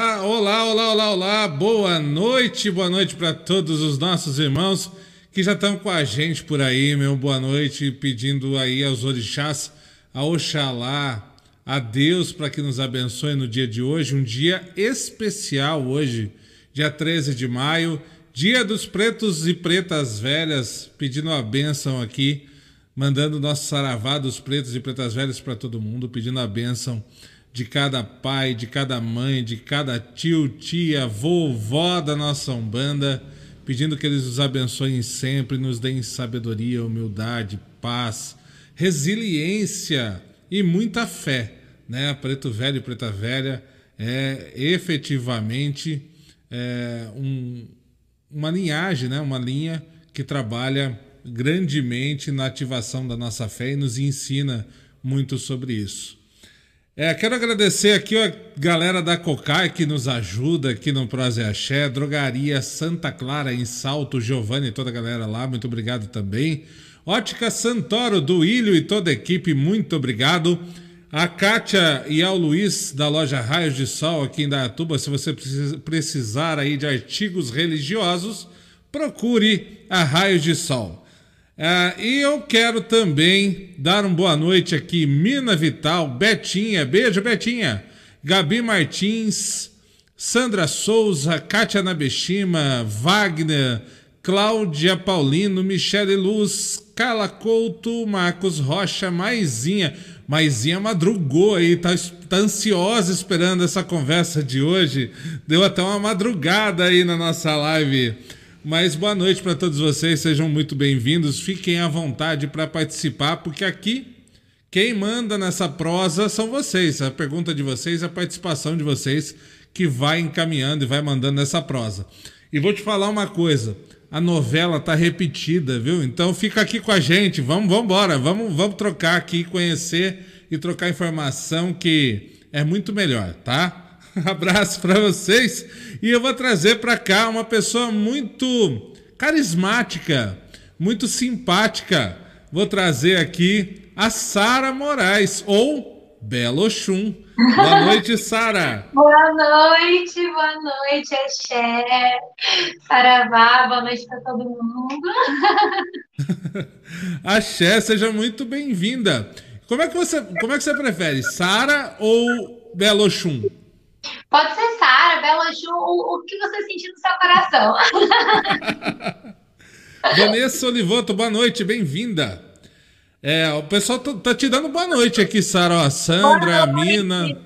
olá, olá, olá, olá. Boa noite, boa noite para todos os nossos irmãos que já estão com a gente por aí, meu. Boa noite, pedindo aí aos orixás, a Oxalá, a Deus para que nos abençoe no dia de hoje, um dia especial hoje, dia 13 de maio, dia dos pretos e pretas velhas, pedindo a bênção aqui, mandando nosso saravá dos pretos e pretas velhas para todo mundo, pedindo a bênção de cada pai, de cada mãe, de cada tio, tia, vovó da nossa Umbanda, pedindo que eles nos abençoem sempre, nos deem sabedoria, humildade, paz, resiliência e muita fé. Né? Preto Velho e Preta Velha é efetivamente é, um, uma linhagem, né? uma linha que trabalha grandemente na ativação da nossa fé e nos ensina muito sobre isso. É, quero agradecer aqui a galera da Cocai que nos ajuda aqui no Proze Axé, Drogaria Santa Clara em Salto, Giovanni e toda a galera lá, muito obrigado também. Ótica Santoro do Ilho e toda a equipe, muito obrigado. A Kátia e ao Luiz da loja Raios de Sol aqui em Dayatuba, se você precisar aí de artigos religiosos, procure a Raios de Sol. Ah, e eu quero também dar uma boa noite aqui, Mina Vital, Betinha, beijo Betinha, Gabi Martins, Sandra Souza, Kátia Nabeshima, Wagner, Cláudia Paulino, Michele Luz, Carla Couto, Marcos Rocha, Maizinha. Maizinha madrugou aí, tá, tá ansiosa esperando essa conversa de hoje. Deu até uma madrugada aí na nossa live. Mas boa noite para todos vocês, sejam muito bem-vindos. Fiquem à vontade para participar, porque aqui quem manda nessa prosa são vocês. A pergunta de vocês, a participação de vocês que vai encaminhando e vai mandando nessa prosa. E vou te falar uma coisa, a novela tá repetida, viu? Então fica aqui com a gente, vamos, vamos embora, vamos, vamos trocar aqui, conhecer e trocar informação que é muito melhor, tá? Abraço para vocês. E eu vou trazer para cá uma pessoa muito carismática, muito simpática. Vou trazer aqui a Sara Moraes, ou Belo Oxum. Boa noite, Sara. boa noite, boa noite, Axé. Saravá, boa noite para todo mundo. Axé, seja muito bem-vinda. Como é que você, como é que você prefere, Sara ou Belo Oxum? Pode ser Sara, Bela Ju, o, o que você sentir no seu coração. Vanessa Olivoto, boa noite, bem-vinda. É, o pessoal tá, tá, te dando boa noite aqui, Sara. A Sandra, a Mina.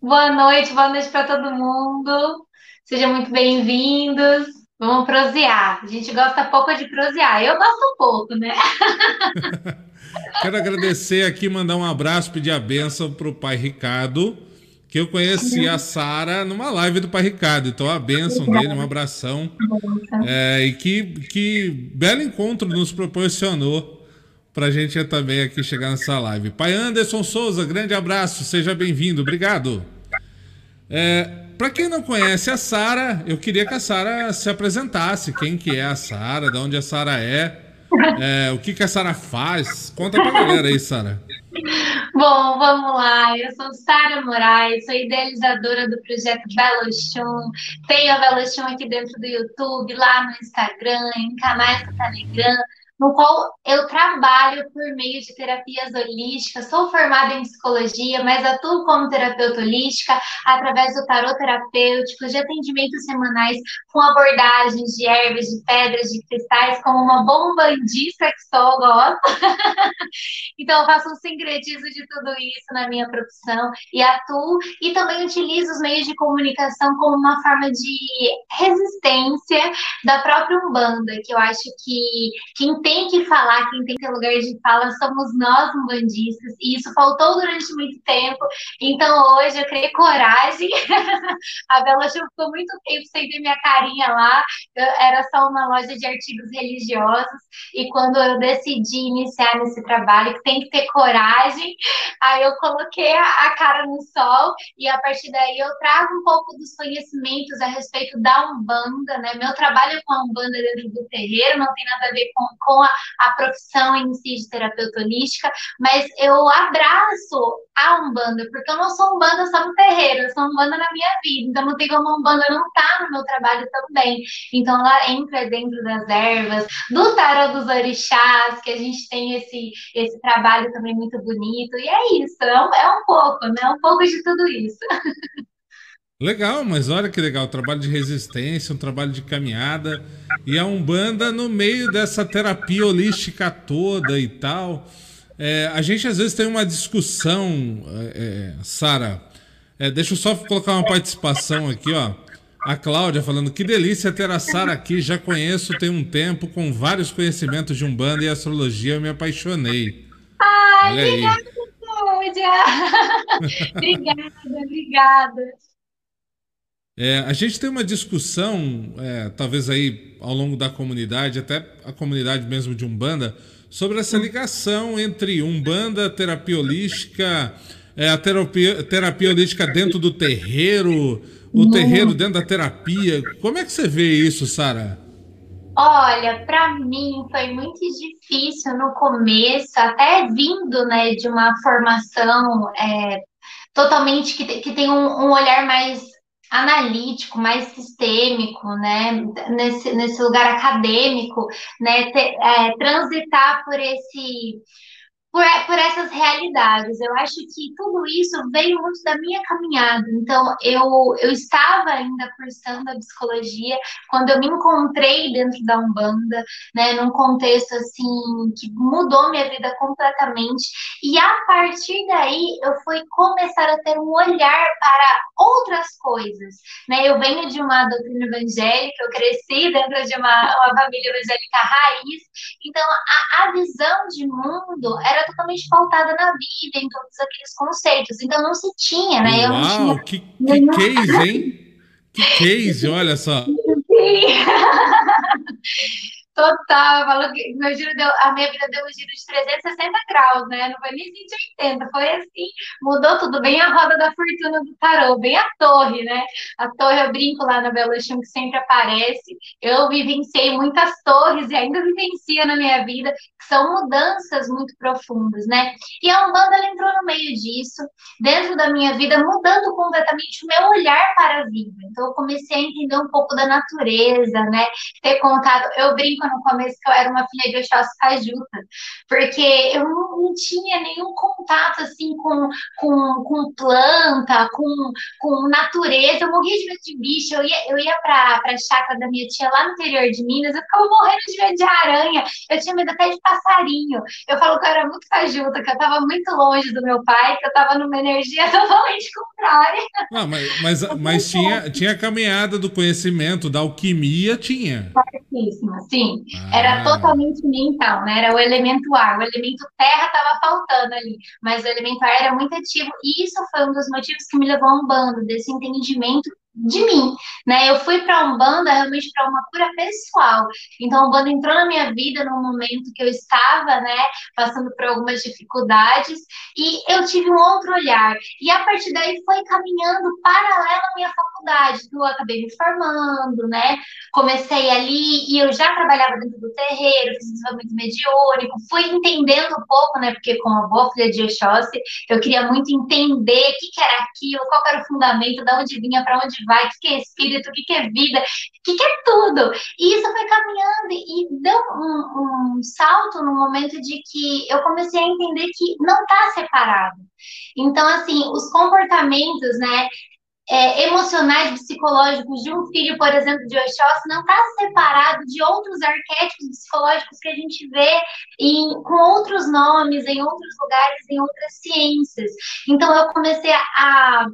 Boa noite, boa noite para todo mundo. Sejam muito bem-vindos. Vamos prosear. A gente gosta pouco de prosear. Eu gosto pouco, né? Quero agradecer aqui, mandar um abraço, pedir a benção para o pai Ricardo que eu conheci a Sara numa live do Pai Ricardo. Então, a bênção dele, um abração. É, e que, que belo encontro nos proporcionou para a gente também aqui chegar nessa live. Pai Anderson Souza, grande abraço, seja bem-vindo, obrigado. É, para quem não conhece a Sara, eu queria que a Sara se apresentasse. Quem que é a Sara, de onde a Sara é, é, o que, que a Sara faz. Conta pra galera aí, Sara. Bom, vamos lá. Eu sou Sara Moraes, sou idealizadora do projeto Belo Chum. Tenho a Belo Chum aqui dentro do YouTube, lá no Instagram, em canais do Telegram no qual eu trabalho por meio de terapias holísticas. Sou formada em psicologia, mas atuo como terapeuta holística através do tarot terapêutico, de atendimentos semanais com abordagens de ervas, de pedras, de cristais, como uma bombandista que sou, gosto. então, eu faço um sincretismo de tudo isso na minha profissão e atuo e também utilizo os meios de comunicação como uma forma de resistência da própria Umbanda, que eu acho que quem tem que falar, quem tem que ter lugar de fala, somos nós umbandistas, e isso faltou durante muito tempo. Então hoje eu criei coragem. a Bela ficou muito tempo sem ver minha carinha lá, eu, era só uma loja de artigos religiosos, e quando eu decidi iniciar nesse trabalho, que tem que ter coragem, aí eu coloquei a, a cara no sol, e a partir daí eu trago um pouco dos conhecimentos a respeito da Umbanda, né? Meu trabalho com a Umbanda dentro do terreiro, não tem nada a ver com, com a, a profissão em si de terapeuta holística, mas eu abraço a Umbanda, porque eu não sou Umbanda só no terreiro, eu sou Umbanda na minha vida, então não tem como Umbanda não estar tá no meu trabalho também. Então ela entra dentro das ervas, do tarô dos orixás, que a gente tem esse, esse trabalho também muito bonito, e é isso, é um, é um pouco, né? Um pouco de tudo isso. Legal, mas olha que legal, trabalho de resistência, um trabalho de caminhada e a Umbanda no meio dessa terapia holística toda e tal. É, a gente às vezes tem uma discussão, é, é, Sara. É, deixa eu só colocar uma participação aqui, ó. A Cláudia falando que delícia ter a Sara aqui. Já conheço tem um tempo, com vários conhecimentos de Umbanda e astrologia, eu me apaixonei. Ai, obrigada, Cláudia. obrigada, obrigada. É, a gente tem uma discussão, é, talvez aí ao longo da comunidade, até a comunidade mesmo de Umbanda, sobre essa ligação entre Umbanda, terapia holística, é, a terapia, terapia holística dentro do terreiro, o uhum. terreiro dentro da terapia. Como é que você vê isso, Sara? Olha, para mim foi muito difícil no começo, até vindo né, de uma formação é, totalmente que, que tem um, um olhar mais analítico, mais sistêmico, né, nesse, nesse lugar acadêmico, né, ter, é, transitar por esse por, por essas realidades. Eu acho que tudo isso veio muito da minha caminhada. Então, eu, eu estava ainda cursando a psicologia quando eu me encontrei dentro da Umbanda, né, num contexto assim que mudou minha vida completamente. E a partir daí, eu fui começar a ter um olhar para outras coisas. Né? Eu venho de uma doutrina evangélica, eu cresci dentro de uma, uma família evangélica raiz, então a, a visão de mundo era era totalmente pautada na vida, em todos aqueles conceitos. Então não se tinha, né? Uau, Eu não tinha que, que case, hein? Que case, olha só. Total, eu falo que meu giro deu, a minha vida deu um giro de 360 graus, né? Não foi nem 180, foi assim, mudou tudo, bem a roda da fortuna do tarô, bem a torre, né? A torre eu brinco lá na Belo Chão que sempre aparece. Eu vivenciei muitas torres e ainda vivencio na minha vida, que são mudanças muito profundas, né? E a Umbanda ela entrou no meio disso, dentro da minha vida, mudando completamente o meu olhar para a vida. Então eu comecei a entender um pouco da natureza, né? Ter contato, eu brinco no começo que eu era uma filha de Oxóssi Cajuta, porque eu não, não, tinha nenhum contato assim com, com, com planta, com, com natureza. Eu morria de medo de bicho. Eu ia, eu ia para a chácara da minha tia lá no interior de Minas, eu ficava morrendo de medo de aranha. Eu tinha medo até de passarinho. Eu falo que eu era muito cajuta, que eu estava muito longe do meu pai, que eu estava numa energia totalmente contrária. Não, mas, mas, mas tinha, tinha a caminhada do conhecimento, da alquimia, tinha. Certíssima, sim. Ah. Era totalmente mental, né? Era o elemento ar. O elemento terra estava faltando ali, mas o elemento ar era muito ativo. E isso foi um dos motivos que me levou a um bando, desse entendimento de mim, né? Eu fui para Umbanda realmente para uma cura pessoal. Então, a Umbanda entrou na minha vida num momento que eu estava, né, passando por algumas dificuldades e eu tive um outro olhar. E a partir daí foi caminhando paralelo à minha faculdade. Eu acabei me formando, né? Comecei ali e eu já trabalhava dentro do terreiro, fiz desenvolvimento mediúnico, fui entendendo um pouco, né? Porque como a boa filha de Oxóssi, eu queria muito entender o que, que era aquilo, qual era o fundamento, de onde vinha, para onde vai, o que é espírito, o que é vida, o que é tudo. E isso foi caminhando e deu um, um salto no momento de que eu comecei a entender que não está separado. Então, assim, os comportamentos, né, é, emocionais, psicológicos de um filho, por exemplo, de Oxóssi, não está separado de outros arquétipos psicológicos que a gente vê em, com outros nomes, em outros lugares, em outras ciências. Então, eu comecei a,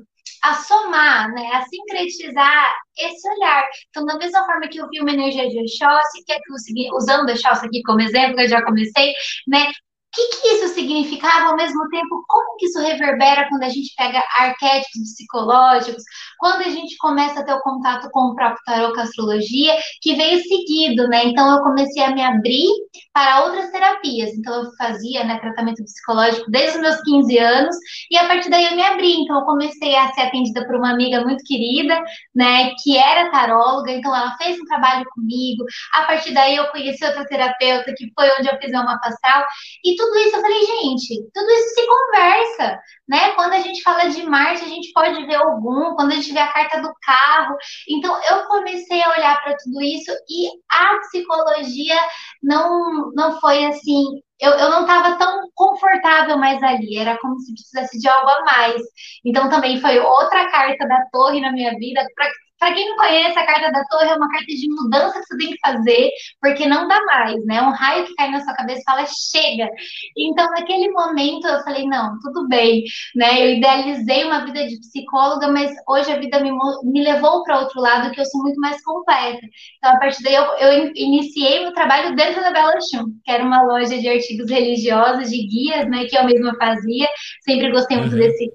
a somar, né, a sincretizar esse olhar. Então, da mesma forma que eu vi uma energia de Oxóssi, que é que eu, usando Oxóssi aqui como exemplo, que eu já comecei, né, que, que isso significava ao mesmo tempo? Como que isso reverbera quando a gente pega arquétipos psicológicos, quando a gente começa a ter o contato com o próprio tarot com a astrologia, que veio seguido, né? Então eu comecei a me abrir para outras terapias. Então eu fazia né, tratamento psicológico desde os meus 15 anos e a partir daí eu me abri. Então eu comecei a ser atendida por uma amiga muito querida, né, que era taróloga, então ela fez um trabalho comigo. A partir daí eu conheci outra terapeuta que foi onde eu fiz uma astral e tudo tudo isso eu falei, gente, tudo isso se conversa, né? Quando a gente fala de Marte, a gente pode ver algum, quando a gente vê a carta do carro. Então, eu comecei a olhar para tudo isso e a psicologia não, não foi assim. Eu, eu não estava tão confortável mais ali, era como se precisasse de algo a mais. Então, também foi outra carta da torre na minha vida, para para quem não conhece, a carta da torre é uma carta de mudança que você tem que fazer, porque não dá mais, né? Um raio que cai na sua cabeça fala, chega. Então, naquele momento, eu falei, não, tudo bem, né? Eu idealizei uma vida de psicóloga, mas hoje a vida me, me levou para outro lado, que eu sou muito mais completa. Então, a partir daí, eu, eu iniciei meu trabalho dentro da Bela Chum, que era uma loja de artigos religiosos, de guias, né? Que eu mesma fazia. Sempre gostei muito uhum. desse,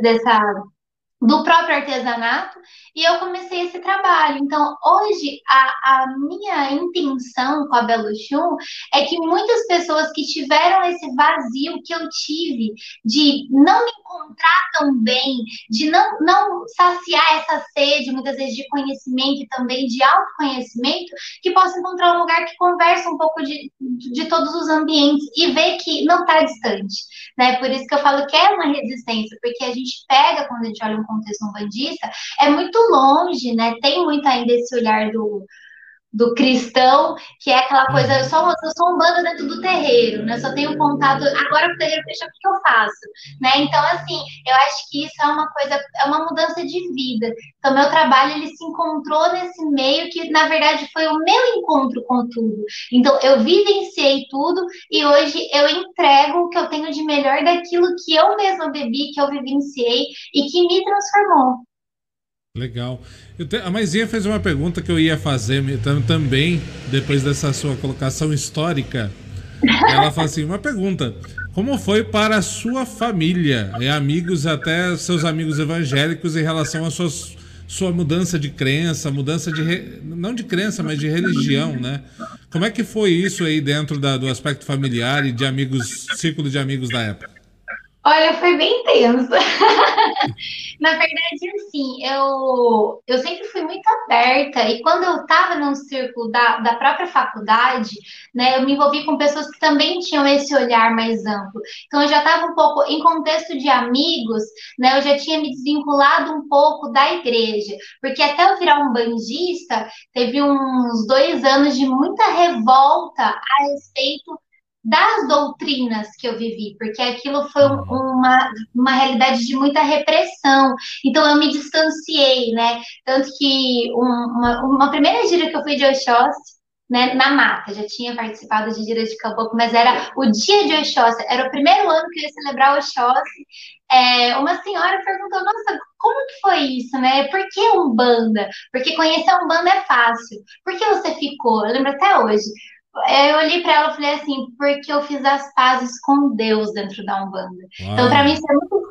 dessa do próprio artesanato e eu comecei esse trabalho. Então, hoje, a, a minha intenção com a Belo Chum é que muitas pessoas que tiveram esse vazio que eu tive de não me encontrar tão bem, de não, não saciar essa sede, muitas vezes, de conhecimento e também de autoconhecimento, que possa encontrar um lugar que conversa um pouco de, de todos os ambientes e ver que não está distante. Né? Por isso que eu falo que é uma resistência, porque a gente pega, quando a gente olha um contexto umbandista, é muito longe, né? Tem muito ainda esse olhar do, do cristão, que é aquela coisa, uhum. eu sou, eu sou um bando dentro do terreiro, né? Só tenho contato, agora o terreiro fecha, o que eu faço? Né? Então, assim, eu acho que isso é uma coisa, é uma mudança de vida. Então, meu trabalho, ele se encontrou nesse meio que, na verdade, foi o meu encontro com tudo. Então, eu vivenciei tudo e hoje eu entrego o que eu tenho de melhor daquilo que eu mesma bebi, que eu vivenciei e que me transformou. Legal. Te... A Maisinha fez uma pergunta que eu ia fazer também, depois dessa sua colocação histórica. Ela fala assim: uma pergunta. Como foi para a sua família e amigos, até seus amigos evangélicos, em relação à sua, sua mudança de crença, mudança de. Re... não de crença, mas de religião, né? Como é que foi isso aí dentro da, do aspecto familiar e de amigos, círculo de amigos da época? Olha, foi bem tenso. Na verdade, assim, eu, eu sempre fui muito aberta, e quando eu estava no círculo da, da própria faculdade, né, eu me envolvi com pessoas que também tinham esse olhar mais amplo. Então, eu já estava um pouco, em contexto de amigos, né, eu já tinha me desvinculado um pouco da igreja, porque até eu virar um bandista, teve uns dois anos de muita revolta a respeito das doutrinas que eu vivi, porque aquilo foi uma, uma realidade de muita repressão. Então eu me distanciei, né? Tanto que uma, uma primeira gira que eu fui de Oxóssi, né, na mata, já tinha participado de gira de caboclo, mas era o dia de Oxóssi, era o primeiro ano que eu ia celebrar Oxóssi. É, uma senhora perguntou, nossa, como que foi isso, né? Por que Umbanda? Porque conhecer Umbanda é fácil. Por que você ficou? Eu lembro até hoje eu olhei para ela e falei assim, porque eu fiz as pazes com Deus dentro da Umbanda. Uau. Então, para mim, isso é muito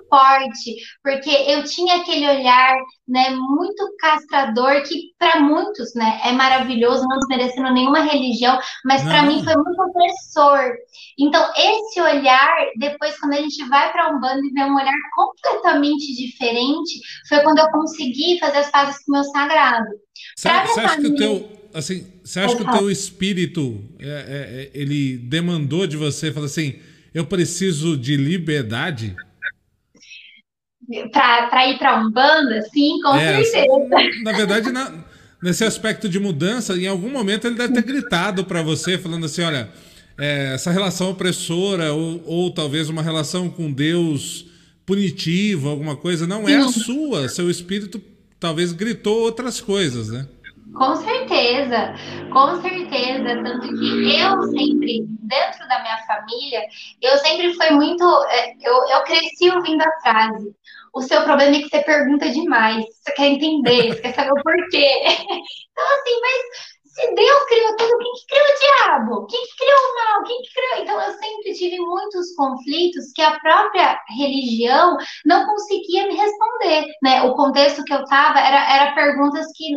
porque eu tinha aquele olhar, né, muito castrador, que para muitos, né, é maravilhoso, não desmerecendo nenhuma religião, mas para mim foi muito opressor. Então, esse olhar, depois, quando a gente vai para a Umbanda e vê um olhar completamente diferente, foi quando eu consegui fazer as pazes com o meu sagrado. Você, você acha que o teu assim, você acha que o teu espírito é, é, é, ele demandou de você, falou assim, eu preciso de liberdade? Para ir para Umbanda, sim, com é, certeza. Na verdade, na, nesse aspecto de mudança, em algum momento ele deve ter gritado para você, falando assim, olha, é, essa relação opressora ou, ou talvez uma relação com Deus punitiva, alguma coisa, não é a sua. Seu espírito talvez gritou outras coisas, né? Com certeza, com certeza. Tanto que eu sempre, dentro da minha família, eu sempre fui muito. É, eu, eu cresci ouvindo a frase: o seu problema é que você pergunta demais, você quer entender, você quer saber o porquê. Então, assim, mas se Deus criou tudo, quem que criou o diabo? Quem que criou o mal? Quem que criou? Então eu sempre tive muitos conflitos que a própria religião não conseguia me responder, né? O contexto que eu tava era, era perguntas que,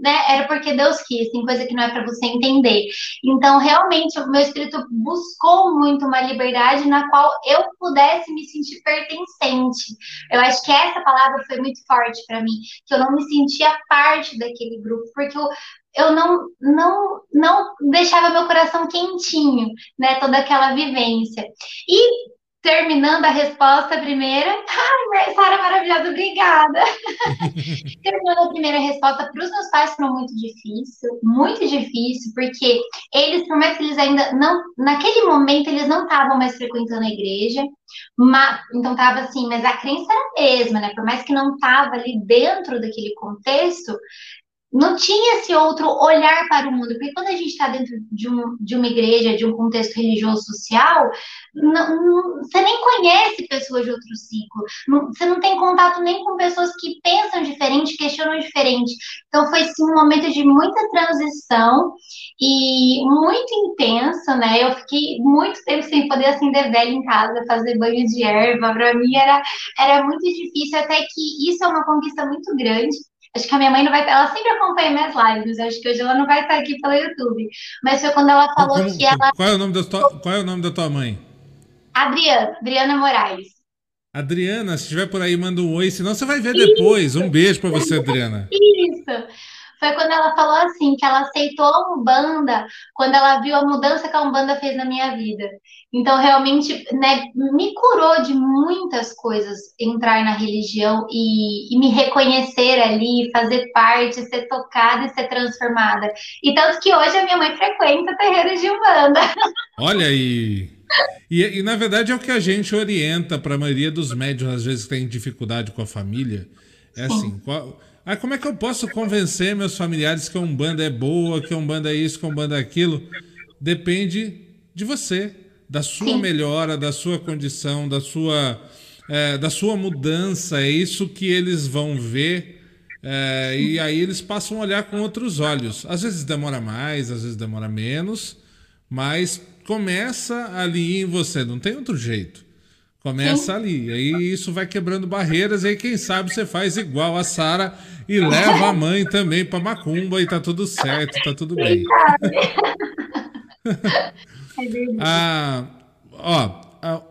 né, era porque Deus quis, tem coisa que não é para você entender. Então realmente o meu espírito buscou muito uma liberdade na qual eu pudesse me sentir pertencente. Eu acho que essa palavra foi muito forte para mim, que eu não me sentia parte daquele grupo, porque eu eu não, não, não deixava meu coração quentinho, né? Toda aquela vivência. E terminando a resposta primeira. Ai, Sara maravilhosa, obrigada. terminando a primeira resposta, para os meus pais foi muito difícil, muito difícil, porque eles, por mais que eles ainda não, naquele momento, eles não estavam mais frequentando a igreja, mas, então estava assim, mas a crença era a mesma, né? Por mais que não estava ali dentro daquele contexto, não tinha esse outro olhar para o mundo, porque quando a gente está dentro de, um, de uma igreja, de um contexto religioso social, não, não, você nem conhece pessoas de outro ciclo, não, você não tem contato nem com pessoas que pensam diferente, questionam diferente. Então foi sim um momento de muita transição e muito intensa, né? Eu fiquei muito tempo sem poder acender velho em casa, fazer banho de erva, para mim era, era muito difícil, até que isso é uma conquista muito grande Acho que a minha mãe não vai. Ela sempre acompanha minhas lives. Acho que hoje ela não vai estar aqui pelo YouTube. Mas foi quando ela falou Como, que ela. Qual é, o nome da tua, qual é o nome da tua mãe? Adriana, Adriana Moraes. Adriana, se estiver por aí, manda um oi, senão você vai ver depois. Um beijo para você, Adriana. Isso foi quando ela falou assim, que ela aceitou a Umbanda quando ela viu a mudança que a Umbanda fez na minha vida. Então, realmente, né, me curou de muitas coisas entrar na religião e, e me reconhecer ali, fazer parte, ser tocada e ser transformada. E tanto que hoje a minha mãe frequenta terreiro de Umbanda. Olha aí! E, e, na verdade é o que a gente orienta para a maioria dos médios, às vezes, que tem dificuldade com a família. É Sim. assim, qual, Aí como é que eu posso convencer meus familiares que a Umbanda é boa, que a Umbanda é isso, que a Umbanda é aquilo? Depende de você, da sua Sim. melhora, da sua condição, da sua, é, da sua mudança. É isso que eles vão ver. É, e aí eles passam a olhar com outros olhos. Às vezes demora mais, às vezes demora menos, mas começa ali em você, não tem outro jeito. Começa Sim. ali. Aí isso vai quebrando barreiras. Aí quem sabe você faz igual a Sara e leva a mãe também para macumba e tá tudo certo, tá tudo bem. ah, ó,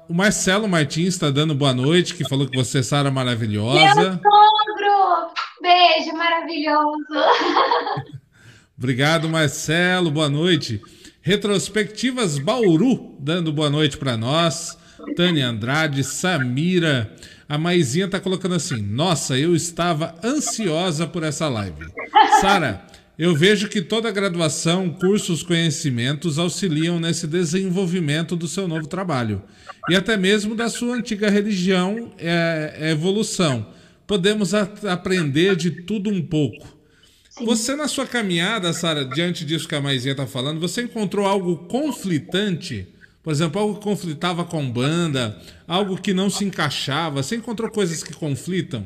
o Marcelo Martins está dando boa noite, que falou que você é Sara maravilhosa. Meu sogro! Beijo maravilhoso. Obrigado, Marcelo. Boa noite. Retrospectivas Bauru dando boa noite para nós. Tânia Andrade, Samira. A Maisinha tá colocando assim: Nossa, eu estava ansiosa por essa live. Sara, eu vejo que toda graduação, cursos, conhecimentos auxiliam nesse desenvolvimento do seu novo trabalho e até mesmo da sua antiga religião, é, é evolução. Podemos aprender de tudo um pouco. Sim. Você, na sua caminhada, Sara, diante disso que a Maisinha está falando, você encontrou algo conflitante por exemplo, algo que conflitava com banda, algo que não se encaixava. Você encontrou coisas que conflitam?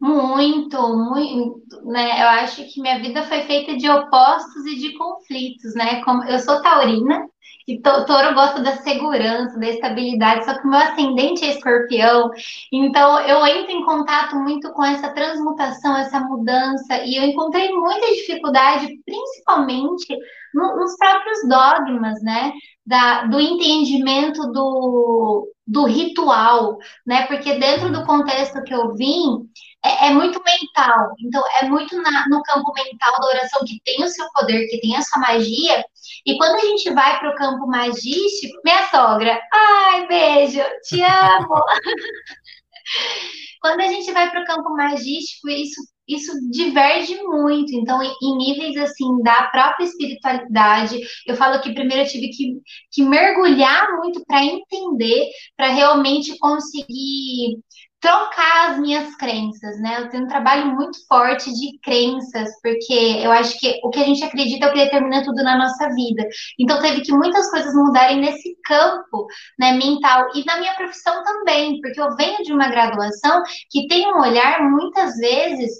Muito, muito, né? Eu acho que minha vida foi feita de opostos e de conflitos, né? Como eu sou taurina e touro gosta da segurança, da estabilidade, só que o meu ascendente é escorpião, então eu entro em contato muito com essa transmutação, essa mudança, e eu encontrei muita dificuldade, principalmente no, nos próprios dogmas, né? Da, do entendimento do, do ritual, né? Porque dentro do contexto que eu vim, é, é muito mental. Então, é muito na, no campo mental da oração que tem o seu poder, que tem a sua magia. E quando a gente vai para o campo magístico, minha sogra, ai, beijo, te amo. quando a gente vai para o campo magístico, isso isso diverge muito. Então, em níveis assim da própria espiritualidade, eu falo que primeiro eu tive que, que mergulhar muito para entender, para realmente conseguir trocar as minhas crenças, né? Eu tenho um trabalho muito forte de crenças, porque eu acho que o que a gente acredita é o que determina tudo na nossa vida. Então teve que muitas coisas mudarem nesse campo, né, mental e na minha profissão também, porque eu venho de uma graduação que tem um olhar muitas vezes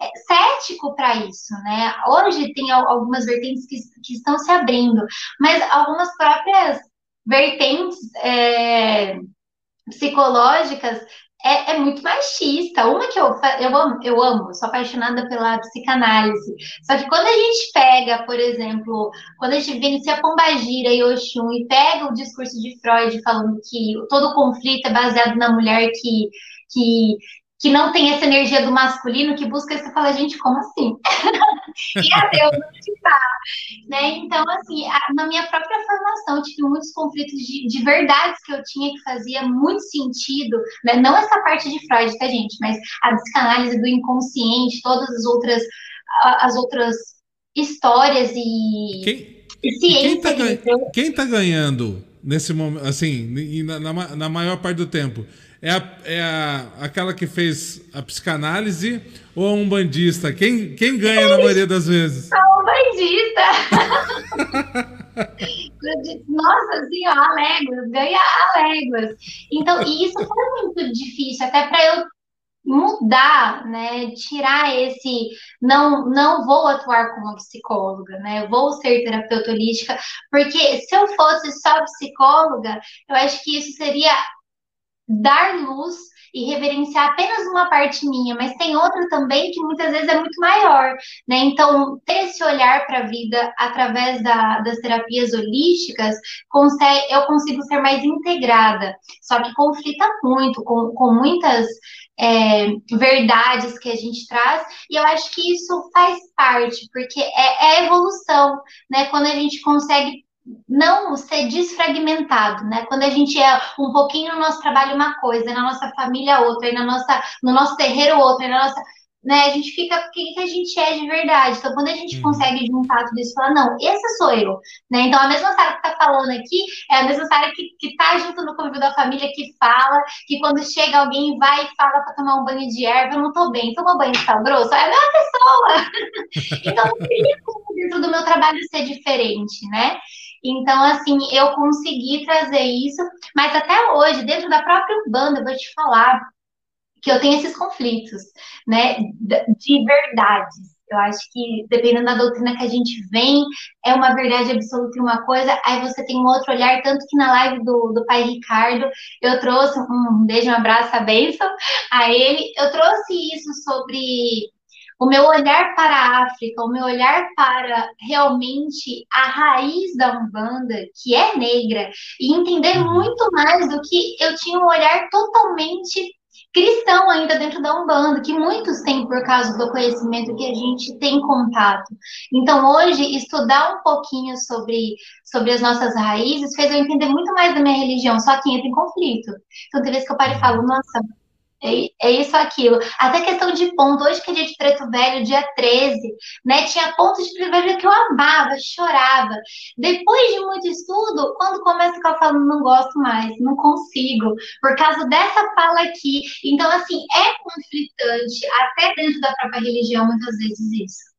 é, cético para isso, né? Hoje tem algumas vertentes que, que estão se abrindo, mas algumas próprias vertentes é, psicológicas é, é, muito machista. Uma que eu, eu amo, eu amo, sou apaixonada pela psicanálise. Só que quando a gente pega, por exemplo, quando a gente vivencia Pombagira e Oxum e pega o discurso de Freud falando que todo conflito é baseado na mulher que, que que não tem essa energia do masculino, que busca isso, fala, gente, como assim? e a Deus onde tá. Né? Então, assim, a, na minha própria formação, eu tive muitos conflitos de, de verdades que eu tinha que fazia muito sentido, né? não essa parte de Freud, tá, gente? Mas a psicanálise do inconsciente, todas as outras, as outras histórias e. Quem, e quem, tá, quem tá ganhando nesse momento, assim, na, na, na maior parte do tempo? É, a, é a, aquela que fez a psicanálise ou é um bandista? Quem, quem ganha na maioria das vezes? É um bandista! Nossa senhora, a léguas, ganha a léguas. Então, isso foi muito difícil, até para eu mudar, né, tirar esse não não vou atuar como psicóloga, né? Vou ser terapeuta holística, porque se eu fosse só psicóloga, eu acho que isso seria dar luz e reverenciar apenas uma parte minha, mas tem outra também que muitas vezes é muito maior, né? Então, ter esse olhar para a vida através da, das terapias holísticas, consegue, eu consigo ser mais integrada, só que conflita muito com, com muitas é, verdades que a gente traz, e eu acho que isso faz parte, porque é, é evolução, né? Quando a gente consegue não ser desfragmentado, né? Quando a gente é um pouquinho no nosso trabalho uma coisa, na nossa família outra, e na nossa, no nosso terreiro outra, e na nossa, né? A gente fica o que, que a gente é de verdade. Então, quando a gente uhum. consegue juntar tudo isso, falar, não, esse sou eu, né? Então, a mesma Sara que tá falando aqui é a mesma Sara que, que tá junto no convívio da família, que fala, que quando chega alguém vai e fala para tomar um banho de erva, eu não tô bem, toma banho de sal grosso, é a mesma pessoa. então, não queria como dentro do meu trabalho ser diferente, né? Então, assim, eu consegui trazer isso, mas até hoje, dentro da própria banda, eu vou te falar que eu tenho esses conflitos, né, de verdades. Eu acho que, dependendo da doutrina que a gente vem, é uma verdade absoluta em uma coisa, aí você tem um outro olhar, tanto que na live do, do pai Ricardo, eu trouxe um beijo, um abraço, a bênção a ele, eu trouxe isso sobre o meu olhar para a África, o meu olhar para realmente a raiz da Umbanda, que é negra, e entender uhum. muito mais do que eu tinha um olhar totalmente cristão ainda dentro da Umbanda, que muitos têm por causa do conhecimento que a gente tem contato. Então, hoje, estudar um pouquinho sobre, sobre as nossas raízes fez eu entender muito mais da minha religião, só que entra em conflito. Então, tem vezes que eu paro e falo, nossa, é, é isso, aquilo. Até questão de ponto. Hoje que é dia de preto velho, dia 13, né? Tinha pontos de preto velho que eu amava, chorava. Depois de muito estudo, quando começa que eu falo, não gosto mais, não consigo, por causa dessa fala aqui. Então, assim, é conflitante, até dentro da própria religião, muitas vezes isso.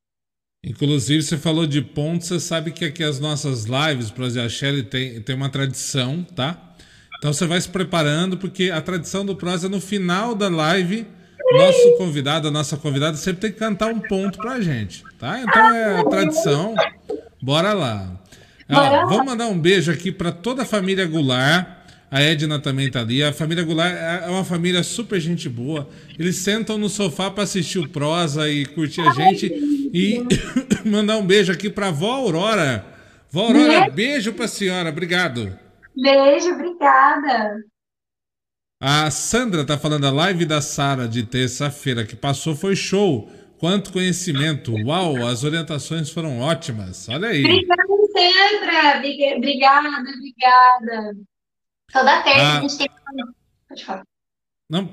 Inclusive, você falou de pontos, você sabe que aqui as nossas lives, Prosia Shelly, tem, tem uma tradição, tá? Então você vai se preparando, porque a tradição do prosa no final da live, nosso convidado, a nossa convidada sempre tem que cantar um ponto pra gente, tá? Então é a tradição. Bora lá. Ó, vamos mandar um beijo aqui para toda a família Goulart. A Edna também tá ali. A família Goulart é uma família super gente boa. Eles sentam no sofá para assistir o prosa e curtir a gente. E mandar um beijo aqui para vó Aurora. Vó Aurora, beijo para a senhora. Obrigado. Beijo, obrigada. A Sandra tá falando a live da Sara de terça-feira que passou foi show. Quanto conhecimento. Uau, as orientações foram ótimas. Olha aí. Obrigada, Sandra. Obrigada, obrigada. Toda terça ah, a gente tem. Pode falar. Não,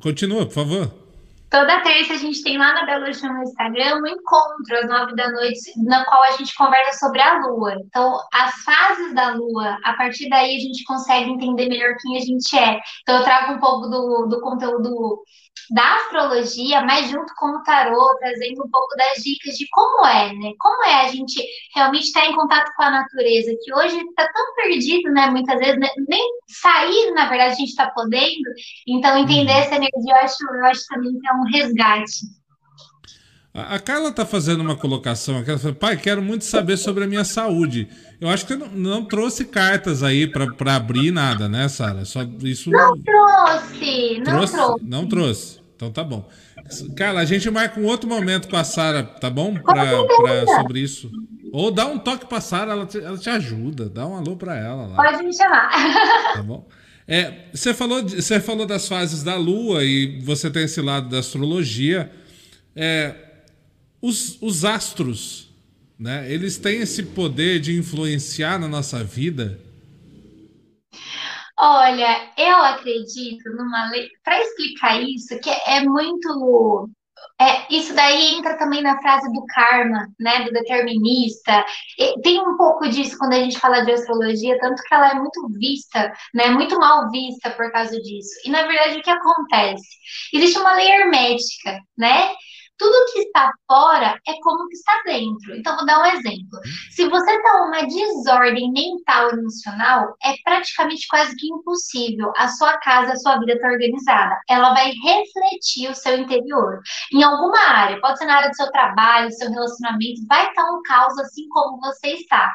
continua, por favor. Toda terça a gente tem lá na Belo Horizonte no Instagram um encontro às nove da noite, na qual a gente conversa sobre a Lua. Então, as fases da Lua, a partir daí a gente consegue entender melhor quem a gente é. Então, eu trago um pouco do, do conteúdo da astrologia, mas junto com o tarô, trazendo um pouco das dicas de como é, né? Como é a gente realmente estar em contato com a natureza, que hoje está tão perdido, né? Muitas vezes, né? nem sair, na verdade, a gente está podendo. Então, entender uhum. essa energia, eu acho, eu acho também que é um resgate. A Carla está fazendo uma colocação aqui. Ela fala, pai, quero muito saber sobre a minha saúde. Eu acho que não, não trouxe cartas aí para abrir nada, né, Sara? Só isso. Não trouxe, não trouxe, trouxe. Não trouxe. Então tá bom. Carla, a gente marca um outro momento com a Sara, tá bom? Pra, pra, sobre isso. Ou dá um toque pra Sara, ela, te, ela te ajuda. Dá um alô pra ela lá. Pode me chamar. Tá bom? É, você, falou, você falou das fases da Lua e você tem esse lado da astrologia. É, os, os astros, né? Eles têm esse poder de influenciar na nossa vida? Olha, eu acredito numa lei. Para explicar isso, que é muito é, isso daí entra também na frase do karma, né, do determinista. E tem um pouco disso quando a gente fala de astrologia, tanto que ela é muito vista, né, muito mal vista por causa disso. E na verdade o que acontece? Existe uma lei hermética, né? Tudo que está fora é como que está dentro. Então, vou dar um exemplo. Se você está uma desordem mental emocional, é praticamente quase que impossível a sua casa, a sua vida estar tá organizada. Ela vai refletir o seu interior. Em alguma área, pode ser na área do seu trabalho, do seu relacionamento, vai estar um caos assim como você está.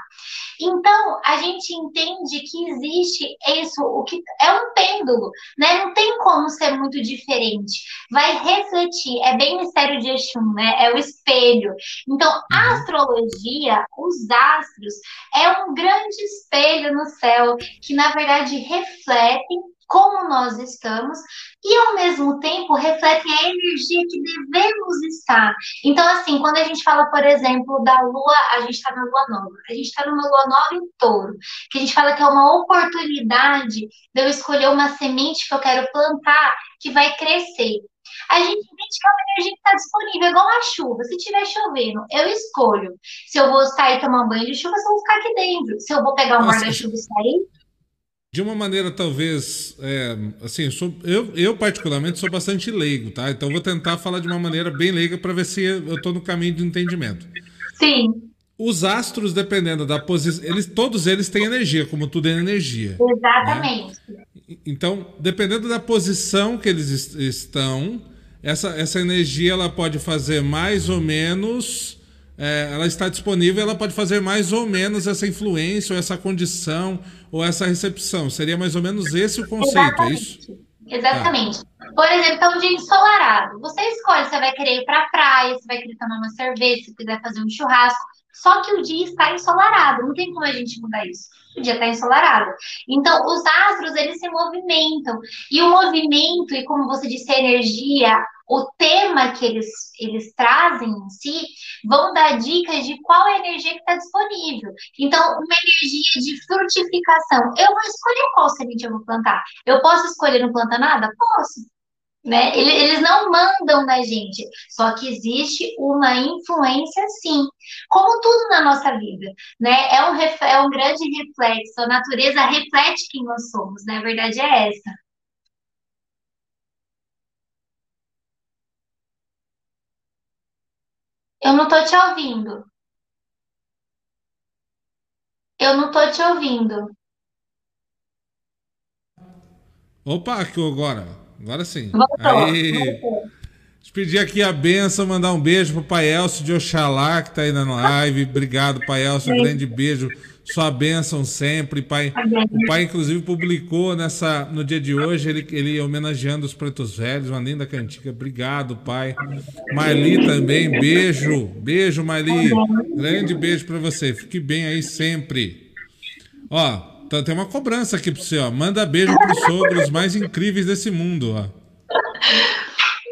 Então, a gente entende que existe isso, o que é um pêndulo, né? Não tem como ser muito diferente. Vai refletir, é bem mistério de Exum, né? É o espelho. Então, a uhum. astrologia, os astros, é um grande espelho no céu que, na verdade, refletem como nós estamos e ao mesmo tempo refletem a energia que devemos estar. Então, assim, quando a gente fala, por exemplo, da lua, a gente está na lua nova, a gente está numa lua nova em touro, que a gente fala que é uma oportunidade de eu escolher uma semente que eu quero plantar que vai crescer. A gente entende que é uma energia que está disponível, igual a chuva. Se estiver chovendo, eu escolho se eu vou sair tomar um banho de chuva, se eu vou ficar aqui dentro. Se eu vou pegar o mar da chuva e sair, de uma maneira talvez é, assim sou, eu, eu particularmente sou bastante leigo tá então vou tentar falar de uma maneira bem leiga para ver se eu estou no caminho de entendimento sim os astros dependendo da posição eles todos eles têm energia como tudo é energia né? exatamente né? então dependendo da posição que eles est estão essa essa energia ela pode fazer mais ou menos é, ela está disponível, ela pode fazer mais ou menos essa influência, ou essa condição, ou essa recepção. Seria mais ou menos esse o conceito, Exatamente. é isso? Exatamente. Tá. Por exemplo, então, um dia ensolarado. Você escolhe, você vai querer ir para a praia, você vai querer tomar uma cerveja, se quiser fazer um churrasco. Só que o dia está ensolarado, não tem como a gente mudar isso. O dia está ensolarado. Então, os astros, eles se movimentam. E o movimento, e como você disse, a energia, o tema que eles, eles trazem em si vão dar dicas de qual é a energia que está disponível. Então, uma energia de frutificação. Eu vou escolher qual semente eu vou plantar. Eu posso escolher não plantar nada? Posso. Né? Eles não mandam na gente, só que existe uma influência sim, como tudo na nossa vida, né? É um, é um grande reflexo, a natureza reflete quem nós somos, né? A verdade é essa. Eu não tô te ouvindo. Eu não tô te ouvindo. Opa, aqui agora. Agora sim. Voltou. Aí. Pedir aqui a benção, mandar um beijo pro Pai Elcio de Oxalá, que tá aí na live. Obrigado, Pai Elcio. Um grande beijo sua bênção sempre, pai. O pai, inclusive, publicou nessa, no dia de hoje, ele, ele homenageando os pretos velhos, uma linda cantiga. Obrigado, pai. Marli também, beijo. Beijo, Marli. Grande beijo para você. Fique bem aí sempre. Ó, tá, tem uma cobrança aqui para você, ó. Manda beijo pros sogros mais incríveis desse mundo, ó.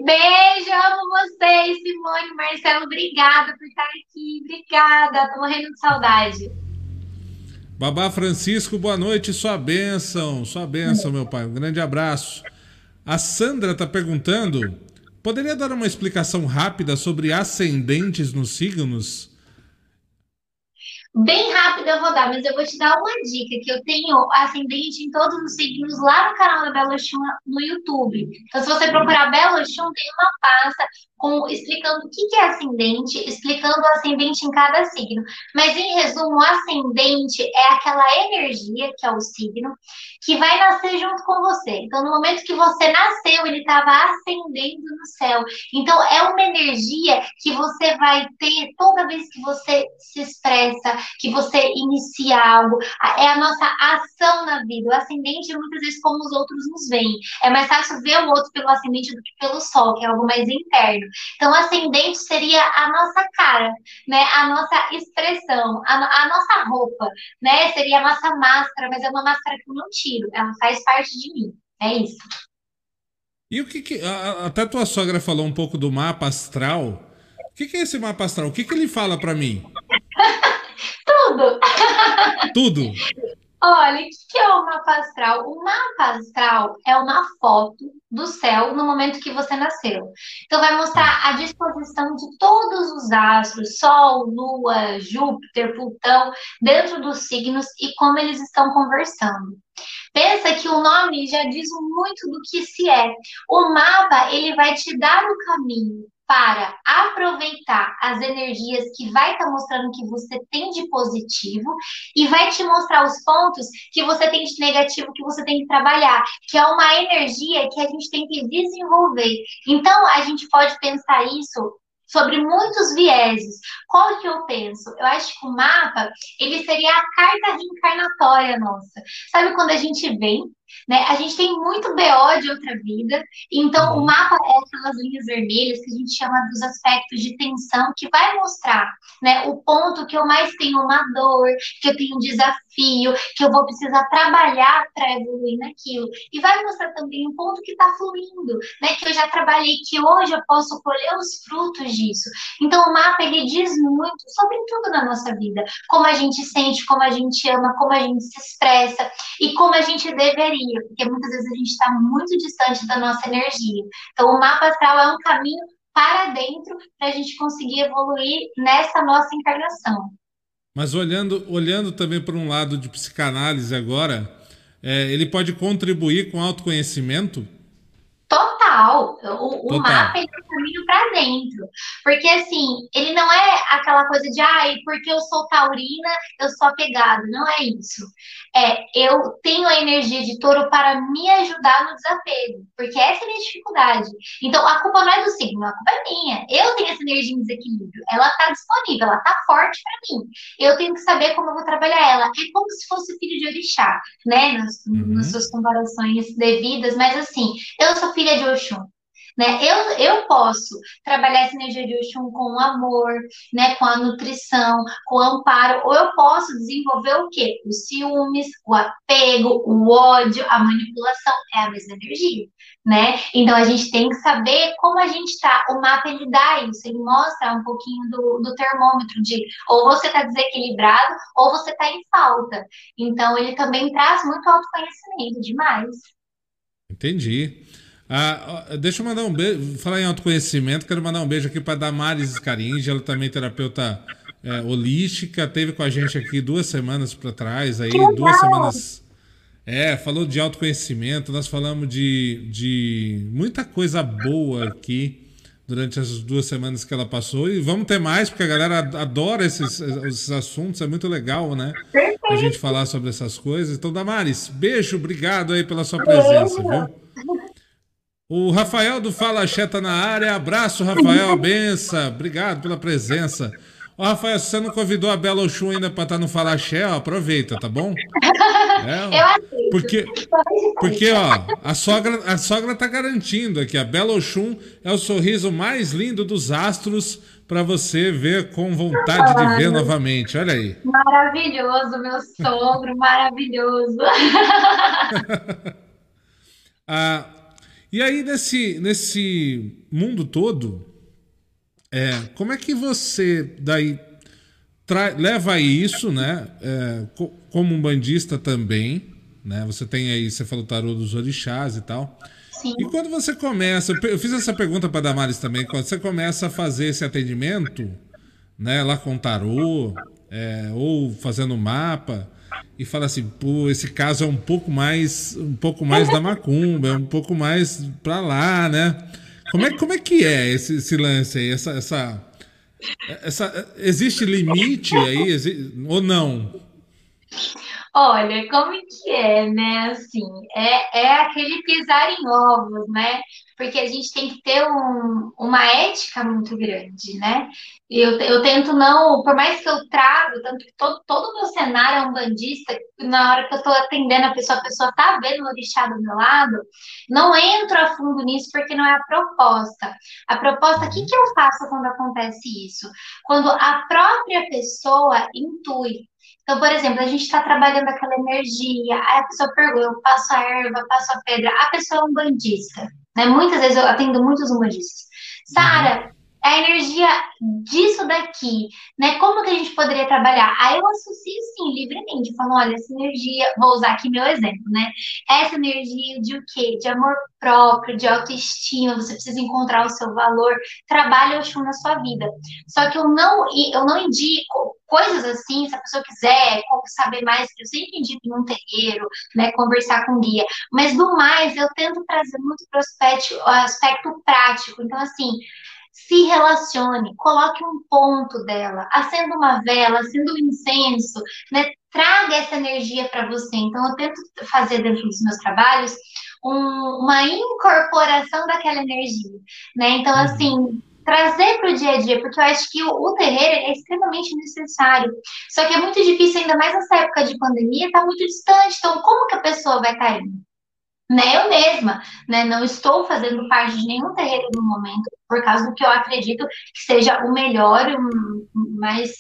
Beijo, amo vocês, Simone, Marcelo, obrigada por estar aqui, obrigada, tô morrendo de saudade. Babá Francisco, boa noite, sua bênção, sua bênção, meu pai. Um grande abraço. A Sandra está perguntando: poderia dar uma explicação rápida sobre ascendentes nos signos? Bem rápido eu vou dar, mas eu vou te dar uma dica que eu tenho ascendente em todos os signos lá no canal da Belo Chum no YouTube. Então, se você procurar Belo Chum, tem uma pasta com, explicando o que é ascendente, explicando o ascendente em cada signo. Mas, em resumo, o ascendente é aquela energia, que é o signo, que vai nascer junto com você. Então, no momento que você nasceu, ele estava ascendendo no céu. Então, é uma energia que você vai ter toda vez que você se expressa, que você inicia algo. É a nossa ação na vida. O ascendente, muitas vezes, como os outros nos veem. É mais fácil ver o outro pelo ascendente do que pelo sol, que é algo mais interno. Então, ascendente seria a nossa cara, né? A nossa expressão, a, a nossa roupa, né? Seria a nossa máscara, mas é uma máscara que eu não tiro. Ela faz parte de mim. É isso. E o que, que a, até tua sogra falou um pouco do mapa astral. O que, que é esse mapa astral? O que, que ele fala para mim? Tudo! Tudo! Olha, o que é o mapa astral? O mapa astral é uma foto do céu no momento que você nasceu. Então, vai mostrar a disposição de todos os astros, Sol, Lua, Júpiter, Plutão, dentro dos signos e como eles estão conversando. Pensa que o nome já diz muito do que se é. O mapa, ele vai te dar o caminho para aproveitar as energias que vai estar tá mostrando que você tem de positivo e vai te mostrar os pontos que você tem de negativo que você tem que trabalhar, que é uma energia que a gente tem que desenvolver. Então, a gente pode pensar isso sobre muitos vieses. Qual que eu penso? Eu acho que o mapa, ele seria a carta reencarnatória nossa. Sabe quando a gente vem né? A gente tem muito BO de outra vida, então o uhum. mapa é aquelas linhas vermelhas que a gente chama dos aspectos de tensão, que vai mostrar né, o ponto que eu mais tenho uma dor, que eu tenho um desafio, que eu vou precisar trabalhar para evoluir naquilo. E vai mostrar também um ponto que está fluindo, né, que eu já trabalhei, que hoje eu posso colher os frutos disso. Então o mapa ele diz muito sobre tudo na nossa vida, como a gente sente, como a gente ama, como a gente se expressa e como a gente deveria porque muitas vezes a gente está muito distante da nossa energia. Então, o mapa astral é um caminho para dentro para a gente conseguir evoluir nessa nossa encarnação. Mas olhando, olhando também para um lado de psicanálise agora, é, ele pode contribuir com autoconhecimento? Total. O, o mapa é um caminho para dentro. Porque, assim, ele não é aquela coisa de, ai, porque eu sou taurina, eu sou apegado. Não é isso. É, eu tenho a energia de touro para me ajudar no desapego. Porque essa é a minha dificuldade. Então, a culpa não é do signo, a culpa é minha. Eu tenho essa energia em desequilíbrio. Ela está disponível, ela está forte para mim. Eu tenho que saber como eu vou trabalhar ela. É como se fosse filho de orixá, né? Nas, uhum. nas suas comparações devidas. Mas, assim, eu sou filha de Oxum. Né? Eu, eu posso trabalhar essa energia de Oxum com amor, né? com a nutrição, com amparo, ou eu posso desenvolver o quê? Os ciúmes, o apego, o ódio, a manipulação, é a mesma energia. Né? Então a gente tem que saber como a gente está. O mapa ele dá isso, ele mostra um pouquinho do, do termômetro de ou você está desequilibrado ou você está em falta. Então ele também traz muito autoconhecimento demais. Entendi. Ah, deixa eu mandar um beijo. Falar em autoconhecimento, quero mandar um beijo aqui para Damares Scaringe, ela também é terapeuta é, holística, teve com a gente aqui duas semanas para trás, aí, duas semanas. É, falou de autoconhecimento, nós falamos de, de muita coisa boa aqui durante as duas semanas que ela passou. E vamos ter mais, porque a galera adora esses, esses assuntos, é muito legal, né? A gente falar sobre essas coisas. Então, Damares, beijo, obrigado aí pela sua presença, viu? O Rafael do Fala Xé tá na área. Abraço, Rafael. Benção. Obrigado pela presença. Ô, Rafael, se você não convidou a Bela Oxum ainda para estar tá no Fala Xé, ó, aproveita, tá bom? É. Porque, porque, ó, a sogra, a sogra tá garantindo aqui. A Bela Oxum é o sorriso mais lindo dos astros para você ver com vontade de ver novamente. Olha aí. Maravilhoso, meu sogro, maravilhoso. ah, e aí, nesse, nesse mundo todo, é, como é que você daí leva isso, né? É, co como um bandista também, né? Você tem aí, você falou tarô dos orixás e tal. Sim. E quando você começa, eu fiz essa pergunta para Damares também, quando você começa a fazer esse atendimento, né, lá com tarô, é, ou fazendo mapa, e fala assim, pô, esse caso é um pouco mais, um pouco mais da macumba, é um pouco mais para lá, né? Como é, como é que é esse, esse lance aí, essa, essa, essa, existe limite aí, existe, ou não? Olha, como que é, né? Assim, é, é aquele pisar em ovos, né? Porque a gente tem que ter um, uma ética muito grande, né? Eu, eu tento não, por mais que eu trago, tanto que todo, todo o meu cenário é um bandista, na hora que eu estou atendendo a pessoa, a pessoa está vendo o orixá do meu lado, não entro a fundo nisso porque não é a proposta. A proposta, o que, que eu faço quando acontece isso? Quando a própria pessoa intui, então, por exemplo, a gente está trabalhando aquela energia, aí a pessoa pergunta, eu passo a erva, passo a pedra, a pessoa é um bandista, né? Muitas vezes eu atendo muitos umbandistas. Sara, a energia disso daqui, né? Como que a gente poderia trabalhar? Aí eu associo sim, livremente, falo, olha, essa energia, vou usar aqui meu exemplo, né? Essa energia de o quê? De amor próprio, de autoestima, você precisa encontrar o seu valor, trabalha o chum na sua vida. Só que eu não, eu não indico coisas assim, se a pessoa quiser saber mais, eu sempre indico em um terreiro, né, conversar com guia, mas do mais, eu tento trazer muito para o aspecto prático, então assim, se relacione, coloque um ponto dela, acenda uma vela, acenda um incenso, né? Traga essa energia para você. Então, eu tento fazer dentro dos meus trabalhos um, uma incorporação daquela energia, né? Então, uhum. assim, trazer para o dia a dia, porque eu acho que o, o terreiro é extremamente necessário. Só que é muito difícil, ainda mais nessa época de pandemia, está muito distante. Então, como que a pessoa vai estar tá indo? Né, eu mesma, né, não estou fazendo parte de nenhum terreiro no momento, por causa do que eu acredito que seja o melhor, o mais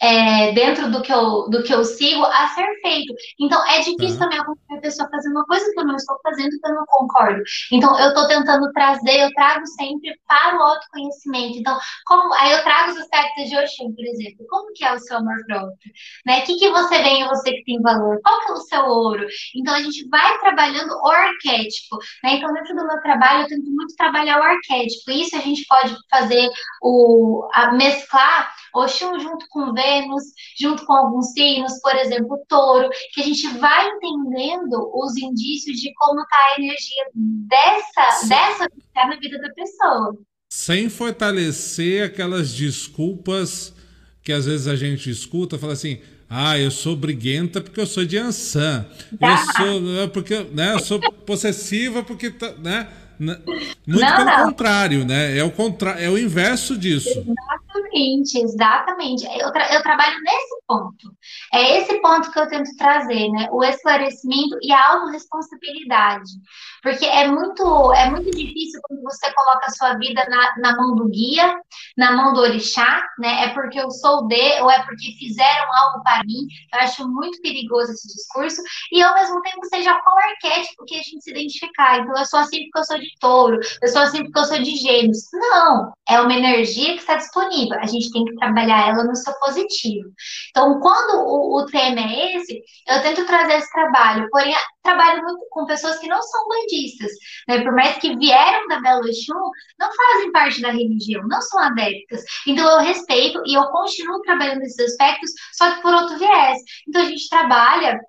é, dentro do que, eu, do que eu sigo a ser feito. Então, é difícil uhum. também acompanhar a pessoa fazendo uma coisa que eu não estou fazendo, que eu não concordo. Então, eu estou tentando trazer, eu trago sempre para o autoconhecimento. Então, como, aí eu trago os aspectos de Oxum, por exemplo. Como que é o seu amor próprio? Né? O que, que você vê em você que tem valor? Qual que é o seu ouro? Então, a gente vai trabalhando o arquétipo. Né? Então, dentro do meu trabalho, eu tento muito trabalhar o arquétipo. Isso a gente pode fazer o a mesclar Oxum junto com Vênus, junto com alguns signos, por exemplo, touro, que a gente vai entendendo os indícios de como está a energia dessa, dessa na vida da pessoa. Sem fortalecer aquelas desculpas que às vezes a gente escuta, fala assim, ah, eu sou briguenta porque eu sou de Ansan. Eu sou, é porque, né, eu sou possessiva porque, tá, né? Muito não, pelo não. contrário, né? É o, contra... é o inverso disso. Exatamente, exatamente. Eu, tra eu trabalho nesse ponto. É esse ponto que eu tento trazer, né? O esclarecimento e a autorresponsabilidade. Porque é muito, é muito difícil quando você coloca a sua vida na, na mão do guia, na mão do orixá, né? É porque eu sou de, ou é porque fizeram algo para mim. Eu acho muito perigoso esse discurso. E ao mesmo tempo seja qual arquétipo que a gente se identificar. Então, eu sou assim porque eu sou de touro, eu sou assim porque eu sou de gêmeos. Não, é uma energia que está disponível. A gente tem que trabalhar ela no seu positivo. Então, quando o, o tema é esse, eu tento trazer esse trabalho, porém, trabalho muito com pessoas que não são bandistas, né? Por mais que vieram da Belo Exu, não fazem parte da religião, não são adeptas. Então, eu respeito e eu continuo trabalhando esses aspectos, só que por outro viés. Então, a gente trabalha